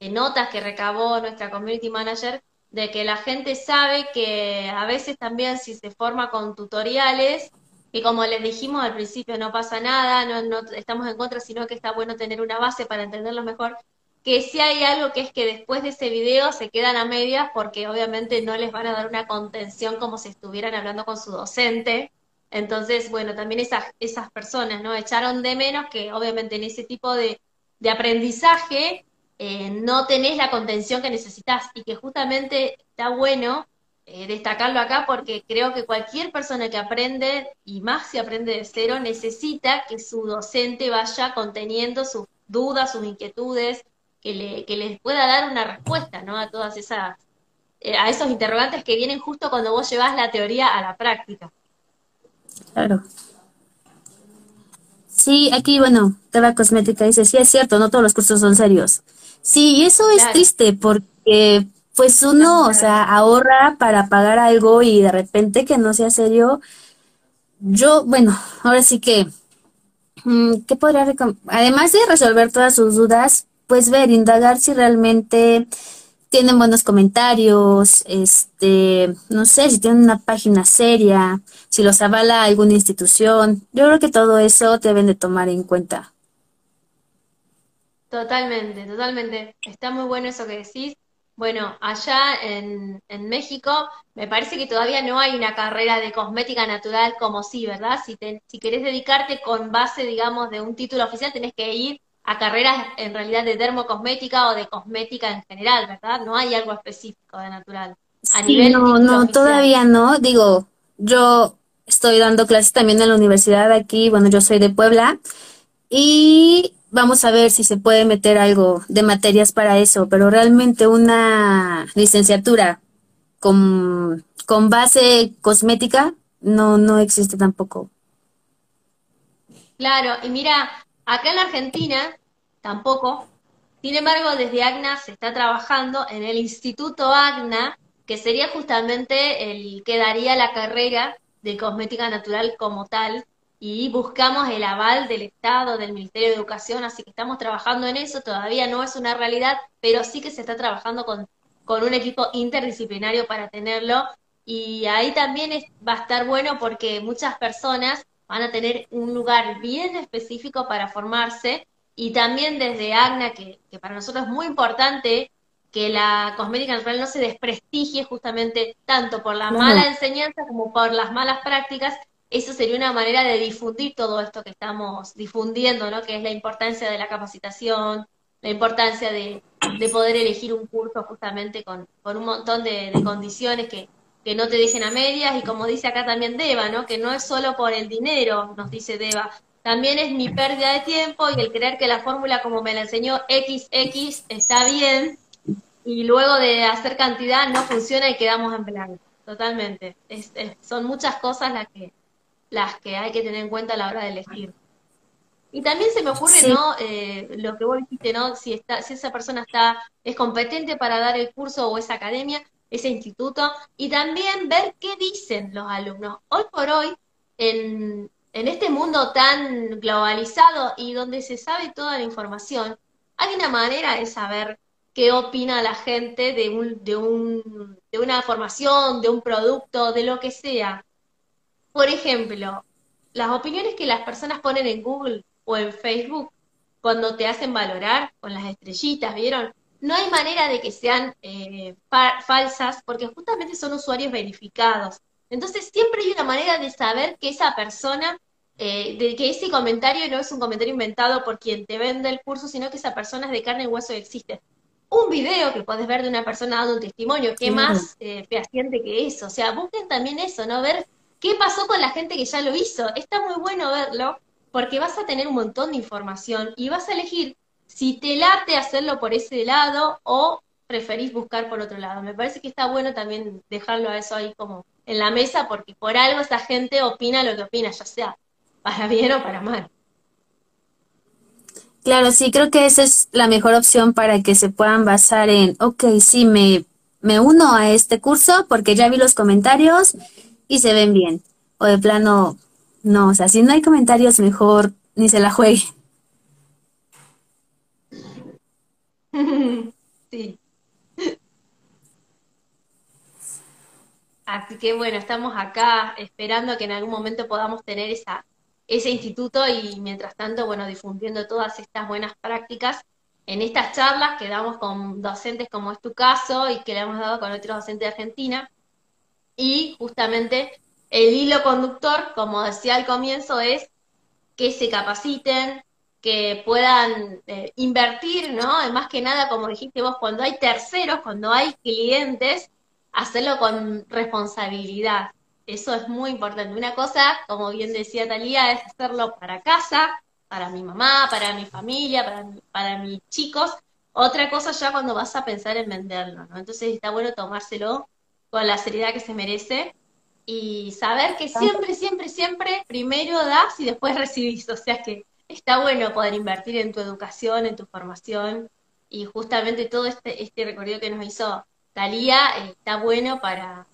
notas que recabó nuestra community manager de que la gente sabe que a veces también si se forma con tutoriales, y como les dijimos al principio, no pasa nada, no, no estamos en contra, sino que está bueno tener una base para entenderlo mejor, que si hay algo que es que después de ese video se quedan a medias porque obviamente no les van a dar una contención como si estuvieran hablando con su docente. Entonces, bueno, también esas, esas personas, ¿no? Echaron de menos que obviamente en ese tipo de, de aprendizaje eh, no tenés la contención que necesitas y que justamente está bueno eh, destacarlo acá porque creo que cualquier persona que aprende, y más si aprende de cero, necesita que su docente vaya conteniendo sus dudas, sus inquietudes, que, le, que les pueda dar una respuesta ¿no? a todas esas, eh, a esos interrogantes que vienen justo cuando vos llevas la teoría a la práctica. Claro. Sí, aquí, bueno, Teba Cosmética dice, sí es cierto, no todos los cursos son serios. Sí, eso es triste porque pues uno, o sea, ahorra para pagar algo y de repente que no sea serio. Yo, bueno, ahora sí que, mm, ¿qué podría Además de resolver todas sus dudas, pues ver, indagar si realmente tienen buenos comentarios, este, no sé, si tienen una página seria, si los avala alguna institución. Yo creo que todo eso deben de tomar en cuenta. Totalmente, totalmente. Está muy bueno eso que decís. Bueno, allá en, en México me parece que todavía no hay una carrera de cosmética natural como sí, ¿verdad? Si, te, si querés dedicarte con base, digamos, de un título oficial, tenés que ir a carreras en realidad de dermocosmética o de cosmética en general, ¿verdad? No hay algo específico de natural. A nivel no, no, todavía no. Digo, yo estoy dando clases también en la universidad aquí, bueno, yo soy de Puebla y vamos a ver si se puede meter algo de materias para eso, pero realmente una licenciatura con, con base cosmética no, no existe tampoco. Claro, y mira, acá en Argentina tampoco. Sin embargo, desde AGNA se está trabajando en el Instituto AGNA, que sería justamente el que daría la carrera de cosmética natural como tal, y buscamos el aval del Estado, del Ministerio de Educación, así que estamos trabajando en eso, todavía no es una realidad, pero sí que se está trabajando con, con un equipo interdisciplinario para tenerlo y ahí también va a estar bueno porque muchas personas van a tener un lugar bien específico para formarse y también desde AGNA, que, que para nosotros es muy importante que la cosmética natural no se desprestigie justamente tanto por la mala enseñanza como por las malas prácticas, eso sería una manera de difundir todo esto que estamos difundiendo, ¿no? Que es la importancia de la capacitación, la importancia de, poder elegir un curso justamente con, un montón de, condiciones que, no te dejen a medias y como dice acá también Deva, ¿no? Que no es solo por el dinero, nos dice Deva, también es mi pérdida de tiempo y el creer que la fórmula como me la enseñó XX está bien y luego de hacer cantidad no funciona y quedamos en blanco. Totalmente. son muchas cosas las que las que hay que tener en cuenta a la hora de elegir. Y también se me ocurre, ¿no? Eh, lo que vos dijiste, ¿no? Si, está, si esa persona está, es competente para dar el curso o esa academia, ese instituto, y también ver qué dicen los alumnos. Hoy por hoy, en, en este mundo tan globalizado y donde se sabe toda la información, hay una manera de saber qué opina la gente de, un, de, un, de una formación, de un producto, de lo que sea. Por ejemplo, las opiniones que las personas ponen en Google o en Facebook cuando te hacen valorar con las estrellitas, ¿vieron? no hay manera de que sean eh, falsas porque justamente son usuarios verificados. Entonces siempre hay una manera de saber que esa persona, eh, de que ese comentario no es un comentario inventado por quien te vende el curso, sino que esa persona es de carne y hueso y existe. Un video que puedes ver de una persona dando un testimonio, ¿qué más eh, fehaciente que eso? O sea, busquen también eso, ¿no? Ver qué pasó con la gente que ya lo hizo. Está muy bueno verlo porque vas a tener un montón de información y vas a elegir si te late hacerlo por ese lado o preferís buscar por otro lado. Me parece que está bueno también dejarlo a eso ahí como en la mesa porque por algo esa gente opina lo que opina, ya sea para bien o para mal. Claro, sí, creo que esa es la mejor opción para que se puedan basar en, ok, sí, me, me uno a este curso porque ya vi los comentarios y se ven bien. O de plano, no, o sea, si no hay comentarios, mejor ni se la juegue. sí. Así que bueno, estamos acá esperando que en algún momento podamos tener esa, ese instituto y mientras tanto, bueno, difundiendo todas estas buenas prácticas en estas charlas que damos con docentes como es tu caso y que le hemos dado con otros docentes de Argentina. Y justamente el hilo conductor, como decía al comienzo, es que se capaciten, que puedan eh, invertir, ¿no? Más que nada, como dijiste vos, cuando hay terceros, cuando hay clientes, hacerlo con responsabilidad. Eso es muy importante. Una cosa, como bien decía Talía, es hacerlo para casa, para mi mamá, para mi familia, para, para mis chicos. Otra cosa ya cuando vas a pensar en venderlo, ¿no? Entonces está bueno tomárselo con la seriedad que se merece y saber que siempre, siempre, siempre primero das y después recibís. O sea que está bueno poder invertir en tu educación, en tu formación, y justamente todo este, este recorrido que nos hizo Talía eh, está bueno para,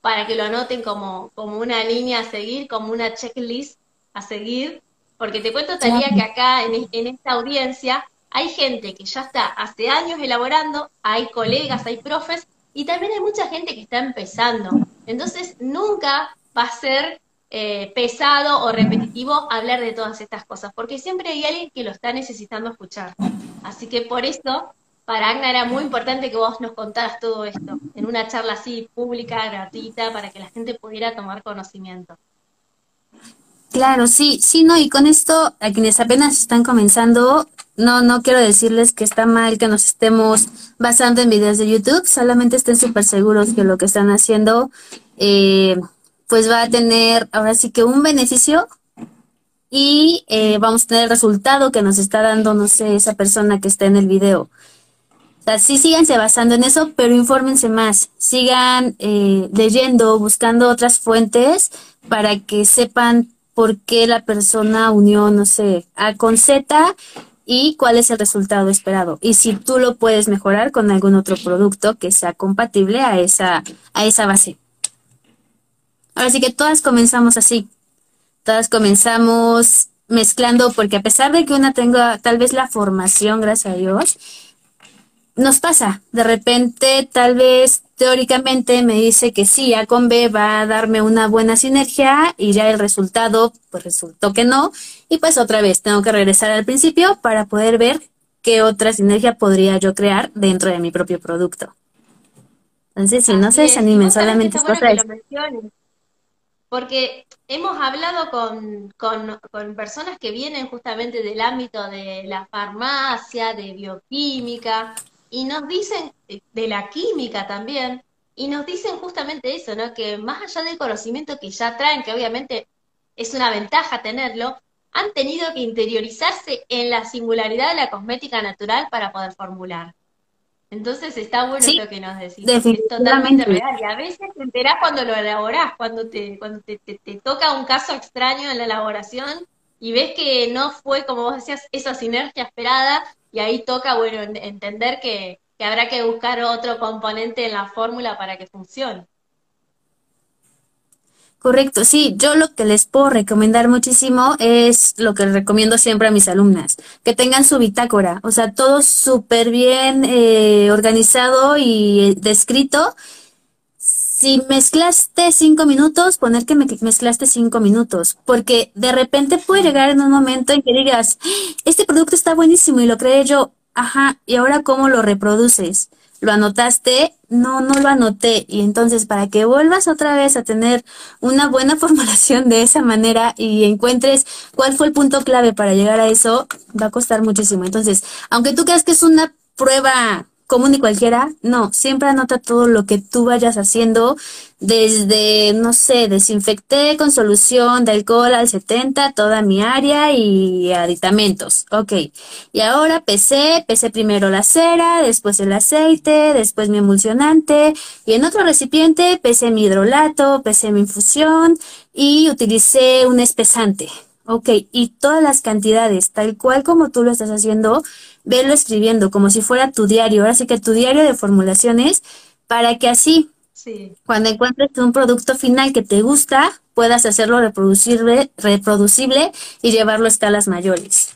para que lo anoten como, como una línea a seguir, como una checklist a seguir, porque te cuento, Talía, que acá en, en esta audiencia hay gente que ya está hace años elaborando, hay colegas, hay profes, y también hay mucha gente que está empezando. Entonces, nunca va a ser eh, pesado o repetitivo hablar de todas estas cosas, porque siempre hay alguien que lo está necesitando escuchar. Así que por eso, para Agna era muy importante que vos nos contaras todo esto, en una charla así pública, gratuita, para que la gente pudiera tomar conocimiento. Claro, sí, sí, no, y con esto, a quienes apenas están comenzando, no, no quiero decirles que está mal que nos estemos basando en videos de YouTube, solamente estén súper seguros que lo que están haciendo eh, pues va a tener ahora sí que un beneficio y eh, vamos a tener el resultado que nos está dando, no sé, esa persona que está en el video. O sea, sí síganse basando en eso, pero infórmense más, sigan eh, leyendo, buscando otras fuentes para que sepan por qué la persona unió, no sé, A con Z y cuál es el resultado esperado. Y si tú lo puedes mejorar con algún otro producto que sea compatible a esa, a esa base. Ahora sí que todas comenzamos así. Todas comenzamos mezclando, porque a pesar de que una tenga tal vez la formación, gracias a Dios, nos pasa. De repente, tal vez teóricamente me dice que sí, A con B va a darme una buena sinergia y ya el resultado, pues resultó que no. Y pues otra vez tengo que regresar al principio para poder ver qué otra sinergia podría yo crear dentro de mi propio producto. Entonces, si no se desanimen, solamente es cosa porque hemos hablado con, personas que vienen justamente del ámbito de la farmacia, de bioquímica, y nos dicen, eh, de la química también, y nos dicen justamente eso, ¿no? Que más allá del conocimiento que ya traen, que obviamente es una ventaja tenerlo, han tenido que interiorizarse en la singularidad de la cosmética natural para poder formular. Entonces está bueno lo que nos decís. Es totalmente real. Y a veces te enterás cuando lo elaborás, cuando te, cuando te, toca un caso extraño en la elaboración y ves que no fue, como vos decías, esa sinergia esperada, y ahí toca, bueno, entender que, que habrá que buscar otro componente en la fórmula para que funcione. Correcto, sí, yo lo que les puedo recomendar muchísimo es lo que recomiendo siempre a mis alumnas, que tengan su bitácora, o sea, todo súper bien eh, organizado y descrito. Si mezclaste cinco minutos, poner que me mezclaste cinco minutos, porque de repente puede llegar en un momento en que digas, este producto está buenísimo y lo creé yo, ajá, ¿y ahora cómo lo reproduces? ¿Lo anotaste? No, no lo anoté. Y entonces, para que vuelvas otra vez a tener una buena formulación de esa manera y encuentres cuál fue el punto clave para llegar a eso, va a costar muchísimo. Entonces, aunque tú creas que es una prueba común y cualquiera, no, siempre anota todo lo que tú vayas haciendo, desde, no sé, desinfecté con solución de alcohol al 70 toda mi área y aditamentos, ok. Y ahora pesé, pesé primero la cera, después el aceite, después mi emulsionante y en otro recipiente pesé mi hidrolato, pesé mi infusión y utilicé un espesante. Ok, y todas las cantidades, tal cual como tú lo estás haciendo, velo escribiendo como si fuera tu diario, ahora sí que tu diario de formulaciones, para que así, cuando encuentres un producto final que te gusta, puedas hacerlo reproducible, reproducible y llevarlo a escalas mayores.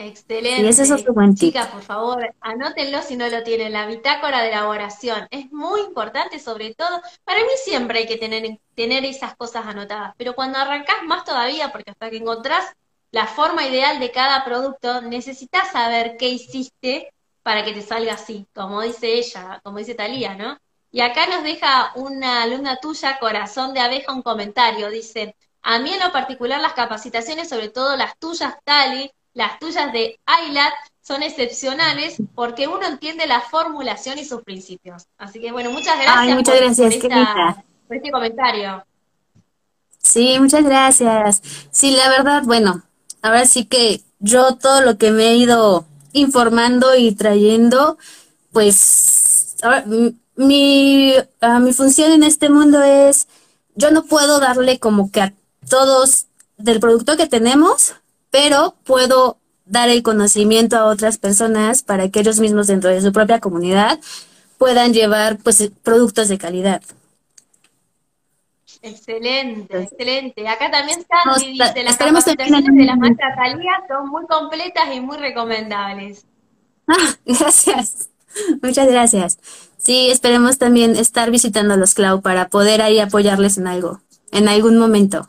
Excelente. Y ese es otro buen Chicas, por favor, anótenlo si no lo tienen, la bitácora de elaboración. Es muy importante, sobre todo, para mí siempre hay que tener, tener esas cosas anotadas, pero cuando arrancás más todavía, porque hasta que encontrás la forma ideal de cada producto, necesitas saber qué hiciste para que te salga así, como dice ella, como dice Talía, ¿no? Y acá nos deja una alumna tuya, Corazón de Abeja, un comentario. Dice, a mí en lo particular las capacitaciones, sobre todo las tuyas, Tali, las tuyas de ILAT son excepcionales porque uno entiende la formulación y sus principios. Así que bueno, muchas gracias, muchas por, gracias. este comentario. Sí, muchas gracias. Sí, la verdad, bueno, ahora sí que yo todo lo que me he ido informando y trayendo, pues mi, mi función en este mundo es, yo no puedo darle como que a todos del producto que tenemos, pero puedo dar el conocimiento a otras personas para que ellos mismos dentro de su propia comunidad puedan llevar pues productos de calidad. Excelente, excelente. Acá también Sandy dice, las capacitaciones de la maestra Talía son muy completas y muy recomendables. Ah, gracias. Muchas gracias. Sí, esperemos también estar visitando a los Clau para poder ahí apoyarles en algo, en algún momento.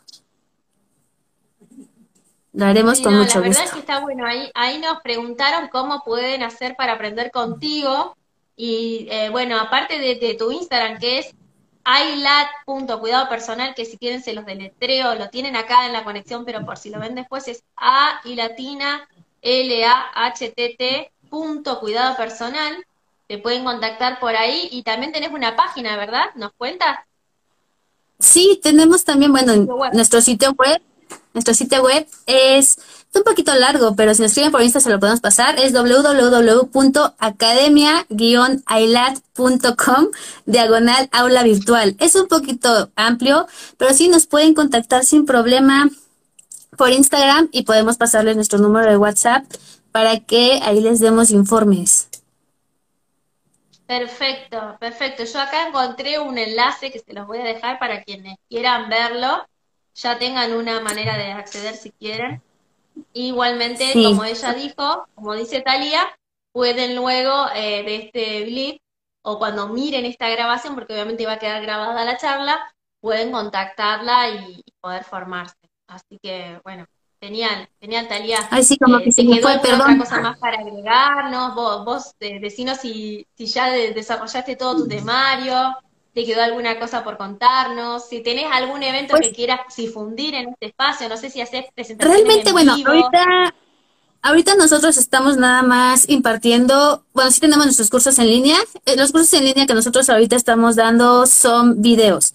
Lo haremos con mucho gusto. La verdad es que está bueno. Ahí, ahí nos preguntaron cómo pueden hacer para aprender contigo. Y eh, bueno, aparte de, tu Instagram, que es ilat.cuidado personal, que si quieren se los deletreo, lo tienen acá en la conexión, pero por si lo ven después es A y latina L A H T T punto cuidado personal. Te pueden contactar por ahí y también tenés una página, ¿verdad? ¿Nos cuentas? Sí, tenemos también, bueno, nuestro sitio web nuestro sitio web es un poquito largo, pero si nos escriben por Insta se lo podemos pasar. Es www.academia-ailat.com diagonal aula virtual. Es un poquito amplio, pero sí nos pueden contactar sin problema por Instagram y podemos pasarles nuestro número de WhatsApp para que ahí les demos informes. Perfecto, perfecto. Yo acá encontré un enlace que se los voy a dejar para quienes quieran verlo ya tengan una manera de acceder si quieren. Igualmente, como ella dijo, como dice Talía, pueden luego eh, de este blip o cuando miren esta grabación, porque obviamente va a quedar grabada la charla, pueden contactarla y, poder formarse. Así que, bueno, genial, genial, Talía. Ay, sí, como eh, que se me fue, perdón. otra cosa más para agregarnos? Vos, vos eh, decinos si, si ya desarrollaste todo tu temario, ¿Te quedó alguna cosa por contarnos? Si tenés algún evento que pues quieras difundir en este espacio, no sé si haces presentaciones Realmente, bueno, ahorita ahorita nosotros estamos nada más impartiendo, bueno, sí tenemos nuestros cursos en línea. Eh, los cursos en línea que nosotros ahorita estamos dando son videos.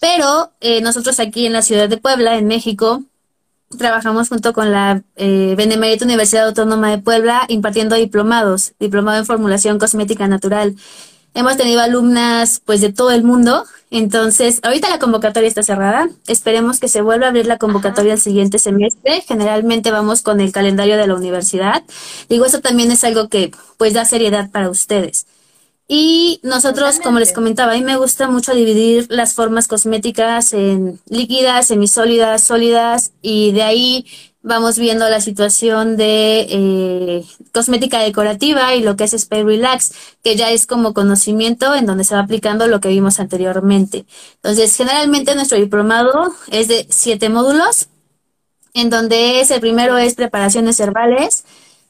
Pero eh, nosotros aquí en la ciudad de Puebla, en México, trabajamos junto con la eh, Benemérita Universidad Autónoma de Puebla impartiendo diplomados, diplomado en formulación cosmética natural. Hemos tenido alumnas pues de todo el mundo, entonces ahorita la convocatoria está cerrada. Esperemos que se vuelva a abrir la convocatoria el siguiente semestre. Generalmente vamos con el calendario de la universidad. Digo, eso también es algo que pues da seriedad para ustedes. Y nosotros, como les comentaba, a mí me gusta mucho dividir las formas cosméticas en líquidas, semisólidas, sólidas, y de ahí vamos viendo la situación de eh, cosmética decorativa y lo que es Spay Relax, que ya es como conocimiento en donde se va aplicando lo que vimos anteriormente. Entonces, generalmente nuestro diplomado es de siete módulos, en donde es, el primero es preparaciones herbales,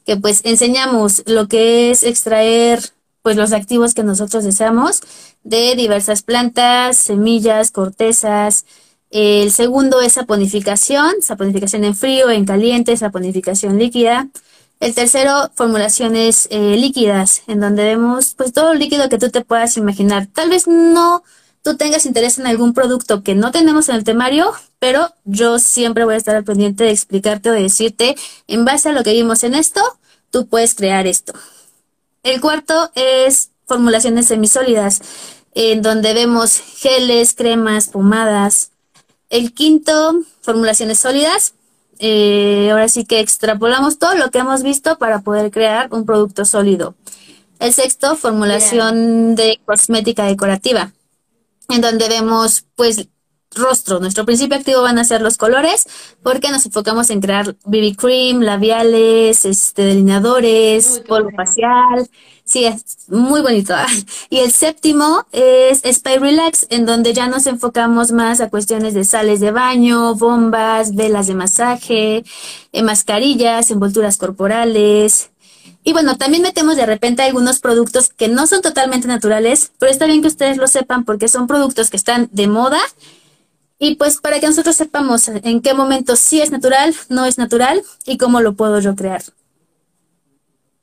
que pues enseñamos lo que es extraer pues los activos que nosotros deseamos de diversas plantas, semillas, cortezas. El segundo es saponificación, saponificación en frío, en caliente, saponificación líquida. El tercero, formulaciones eh, líquidas, en donde vemos pues todo el líquido que tú te puedas imaginar. Tal vez no tú tengas interés en algún producto que no tenemos en el temario, pero yo siempre voy a estar al pendiente de explicarte o de decirte, en base a lo que vimos en esto, tú puedes crear esto. El cuarto es formulaciones semisólidas, en donde vemos geles, cremas, pomadas. El quinto, formulaciones sólidas, eh, ahora sí que extrapolamos todo lo que hemos visto para poder crear un producto sólido. El sexto, formulación de cosmética decorativa, en donde vemos pues rostro. Nuestro principio activo van a ser los colores, porque nos enfocamos en crear BB cream, labiales, este, delineadores, polvo facial. Sí, es muy bonito. Y el séptimo es Spy Relax, en donde ya nos enfocamos más a cuestiones de sales de baño, bombas, velas de masaje, eh, mascarillas, envolturas corporales. Y bueno, también metemos de repente algunos productos que no son totalmente naturales, pero está bien que ustedes lo sepan porque son productos que están de moda y pues para que nosotros sepamos en qué momento sí es natural, no es natural y cómo lo puedo yo crear.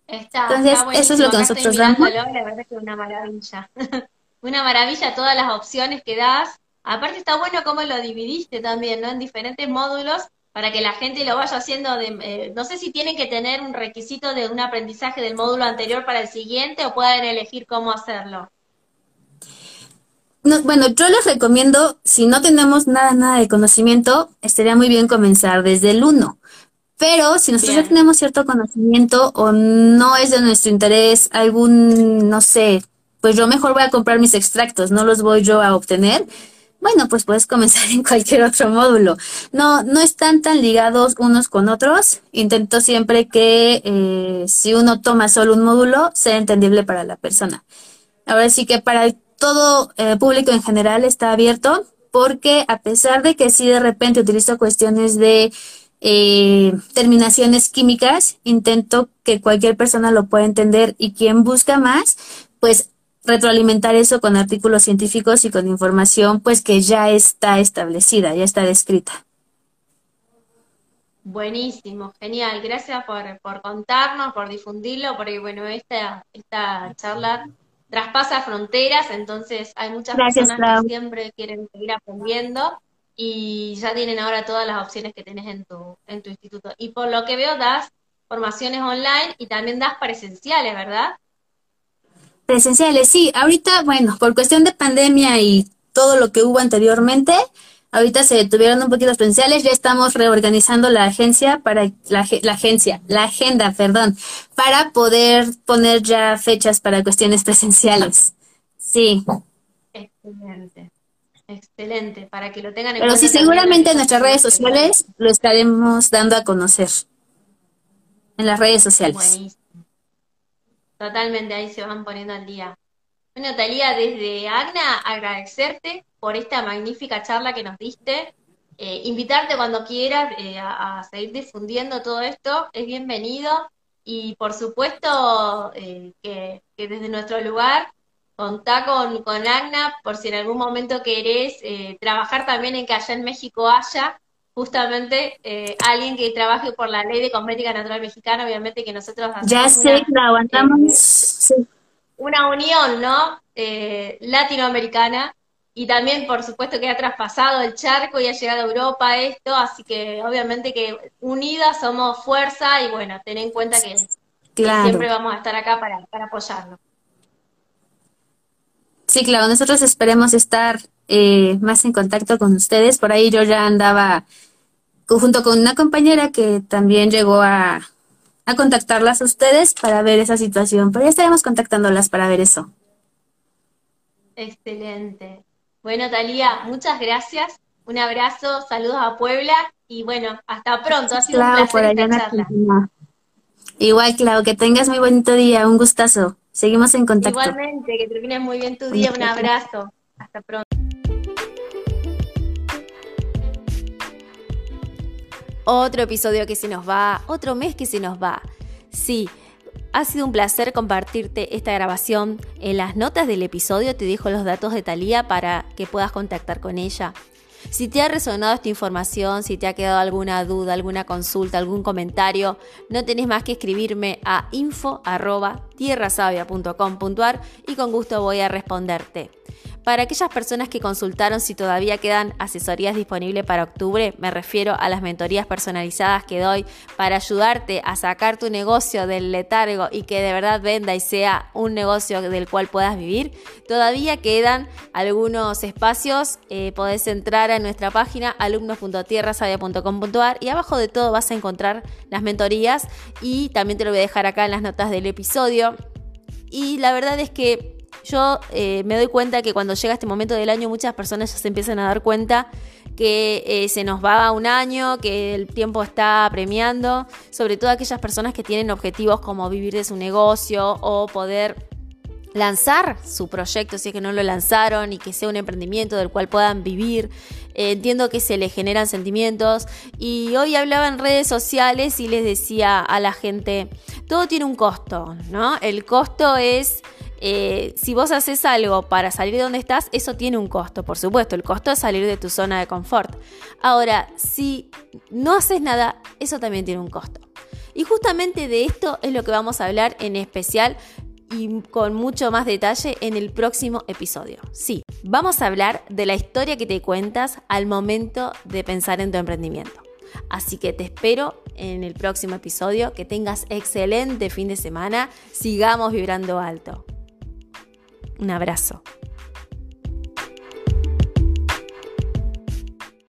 Está, Entonces, eso es lo que nosotros damos. La verdad que una maravilla. una maravilla todas las opciones que das. Aparte está bueno cómo lo dividiste también, ¿no? En diferentes módulos para que la gente lo vaya haciendo. De, eh, no sé si tienen que tener un requisito de un aprendizaje del módulo anterior para el siguiente o pueden elegir cómo hacerlo. No, bueno, yo les recomiendo, si no tenemos nada, nada de conocimiento, estaría muy bien comenzar desde el 1 pero si nosotros ya tenemos cierto conocimiento o no es de nuestro interés algún, no sé, pues yo mejor voy a comprar mis extractos, no los voy yo a obtener. Bueno, pues puedes comenzar en cualquier otro módulo. No, no están tan ligados unos con otros. Intento siempre que eh, si uno toma solo un módulo, sea entendible para la persona. Ahora sí que para todo eh, público en general está abierto, porque a pesar de que si de repente utilizo cuestiones de eh, terminaciones químicas, intento que cualquier persona lo pueda entender y quien busca más, pues retroalimentar eso con artículos científicos y con información pues que ya está establecida, ya está descrita. Buenísimo, genial. Gracias por, por contarnos, por difundirlo, porque bueno, esta, esta charla traspasa fronteras, entonces hay muchas personas que siempre quieren seguir aprendiendo y ya tienen ahora todas las opciones que tienes en tu, en tu instituto. Y por lo que veo, das formaciones online y también das presenciales, ¿verdad? Presenciales, sí. Ahorita, bueno, por cuestión de pandemia y todo lo que hubo anteriormente, ahorita se detuvieron un poquito los presenciales, ya estamos reorganizando la agencia para la, la agencia, la agenda, perdón, para poder poner ya fechas para cuestiones presenciales. Sí. Excelente. Excelente, para que lo tengan en Pero sí, seguramente en nuestras redes sociales lo estaremos dando a conocer. En las redes sociales. Buenísimo. Totalmente, ahí se van poniendo al día. Bueno, Talía, desde Agna, agradecerte por esta magnífica charla que nos diste. Eh, invitarte cuando quieras eh, a, seguir difundiendo todo esto, es bienvenido. Y por supuesto eh, que, que desde nuestro lugar contá con, con Agna por si en algún momento querés eh, trabajar también en que allá en México haya justamente eh, alguien que trabaje por la ley de cosmética natural mexicana, obviamente que nosotros hacemos ya sé, una, aguantamos eh, una unión, ¿no? latinoamericana y también, por supuesto, que ha traspasado el charco y ha llegado a Europa esto, así que obviamente que unidas somos fuerza y bueno, ten en cuenta que, siempre vamos a estar acá para, para apoyarnos. Sí, claro, nosotros esperemos estar eh, más en contacto con ustedes. Por ahí yo ya andaba junto con una compañera que también llegó a, a contactarlas a ustedes para ver esa situación, pero ya estaremos contactándolas para ver eso. Excelente. Bueno, Talía, muchas gracias. Un abrazo, saludos a Puebla y bueno, hasta pronto. Ha sido un placer por allá Igual, Clau, que tengas muy bonito día, un gustazo. Seguimos en contacto. Igualmente, que termines muy bien tu día. Un abrazo. Hasta pronto. Otro episodio que se nos va, otro mes que se nos va. Sí, ha sido un placer compartirte esta grabación. En las notas del episodio te dejo los datos de Talía para que puedas contactar con ella. Si te ha resonado esta información, si te ha quedado alguna duda, alguna consulta, algún comentario, no tenés más que escribirme a info.tierrasavia.com.ar y con gusto voy a responderte. Para aquellas personas que consultaron si todavía quedan asesorías disponibles para octubre, me refiero a las mentorías personalizadas que doy para ayudarte a sacar tu negocio del letargo y que de verdad venda y sea un negocio del cual puedas vivir. Todavía quedan algunos espacios. Eh, podés entrar a nuestra página alumnos.tierrasavia.com.ar y abajo de todo vas a encontrar las mentorías y también te lo voy a dejar acá en las notas del episodio. Y la verdad es que yo eh, me doy cuenta que cuando llega este momento del año muchas personas ya se empiezan a dar cuenta que eh, se nos va un año, que el tiempo está premiando, sobre todo aquellas personas que tienen objetivos como vivir de su negocio o poder lanzar su proyecto si es que no lo lanzaron y que sea un emprendimiento del cual puedan vivir. Eh, entiendo que se les generan sentimientos y hoy hablaba en redes sociales y les decía a la gente, todo tiene un costo, ¿no? El costo es eh, si vos haces algo para salir de donde estás, eso tiene un costo, por supuesto. El costo es salir de tu zona de confort. Ahora, si no haces nada, eso también tiene un costo. Y justamente de esto es lo que vamos a hablar en especial y con mucho más detalle en el próximo episodio. Sí, vamos a hablar de la historia que te cuentas al momento de pensar en tu emprendimiento. Así que te espero en el próximo episodio. Que tengas excelente fin de semana. Sigamos vibrando alto. Un abrazo.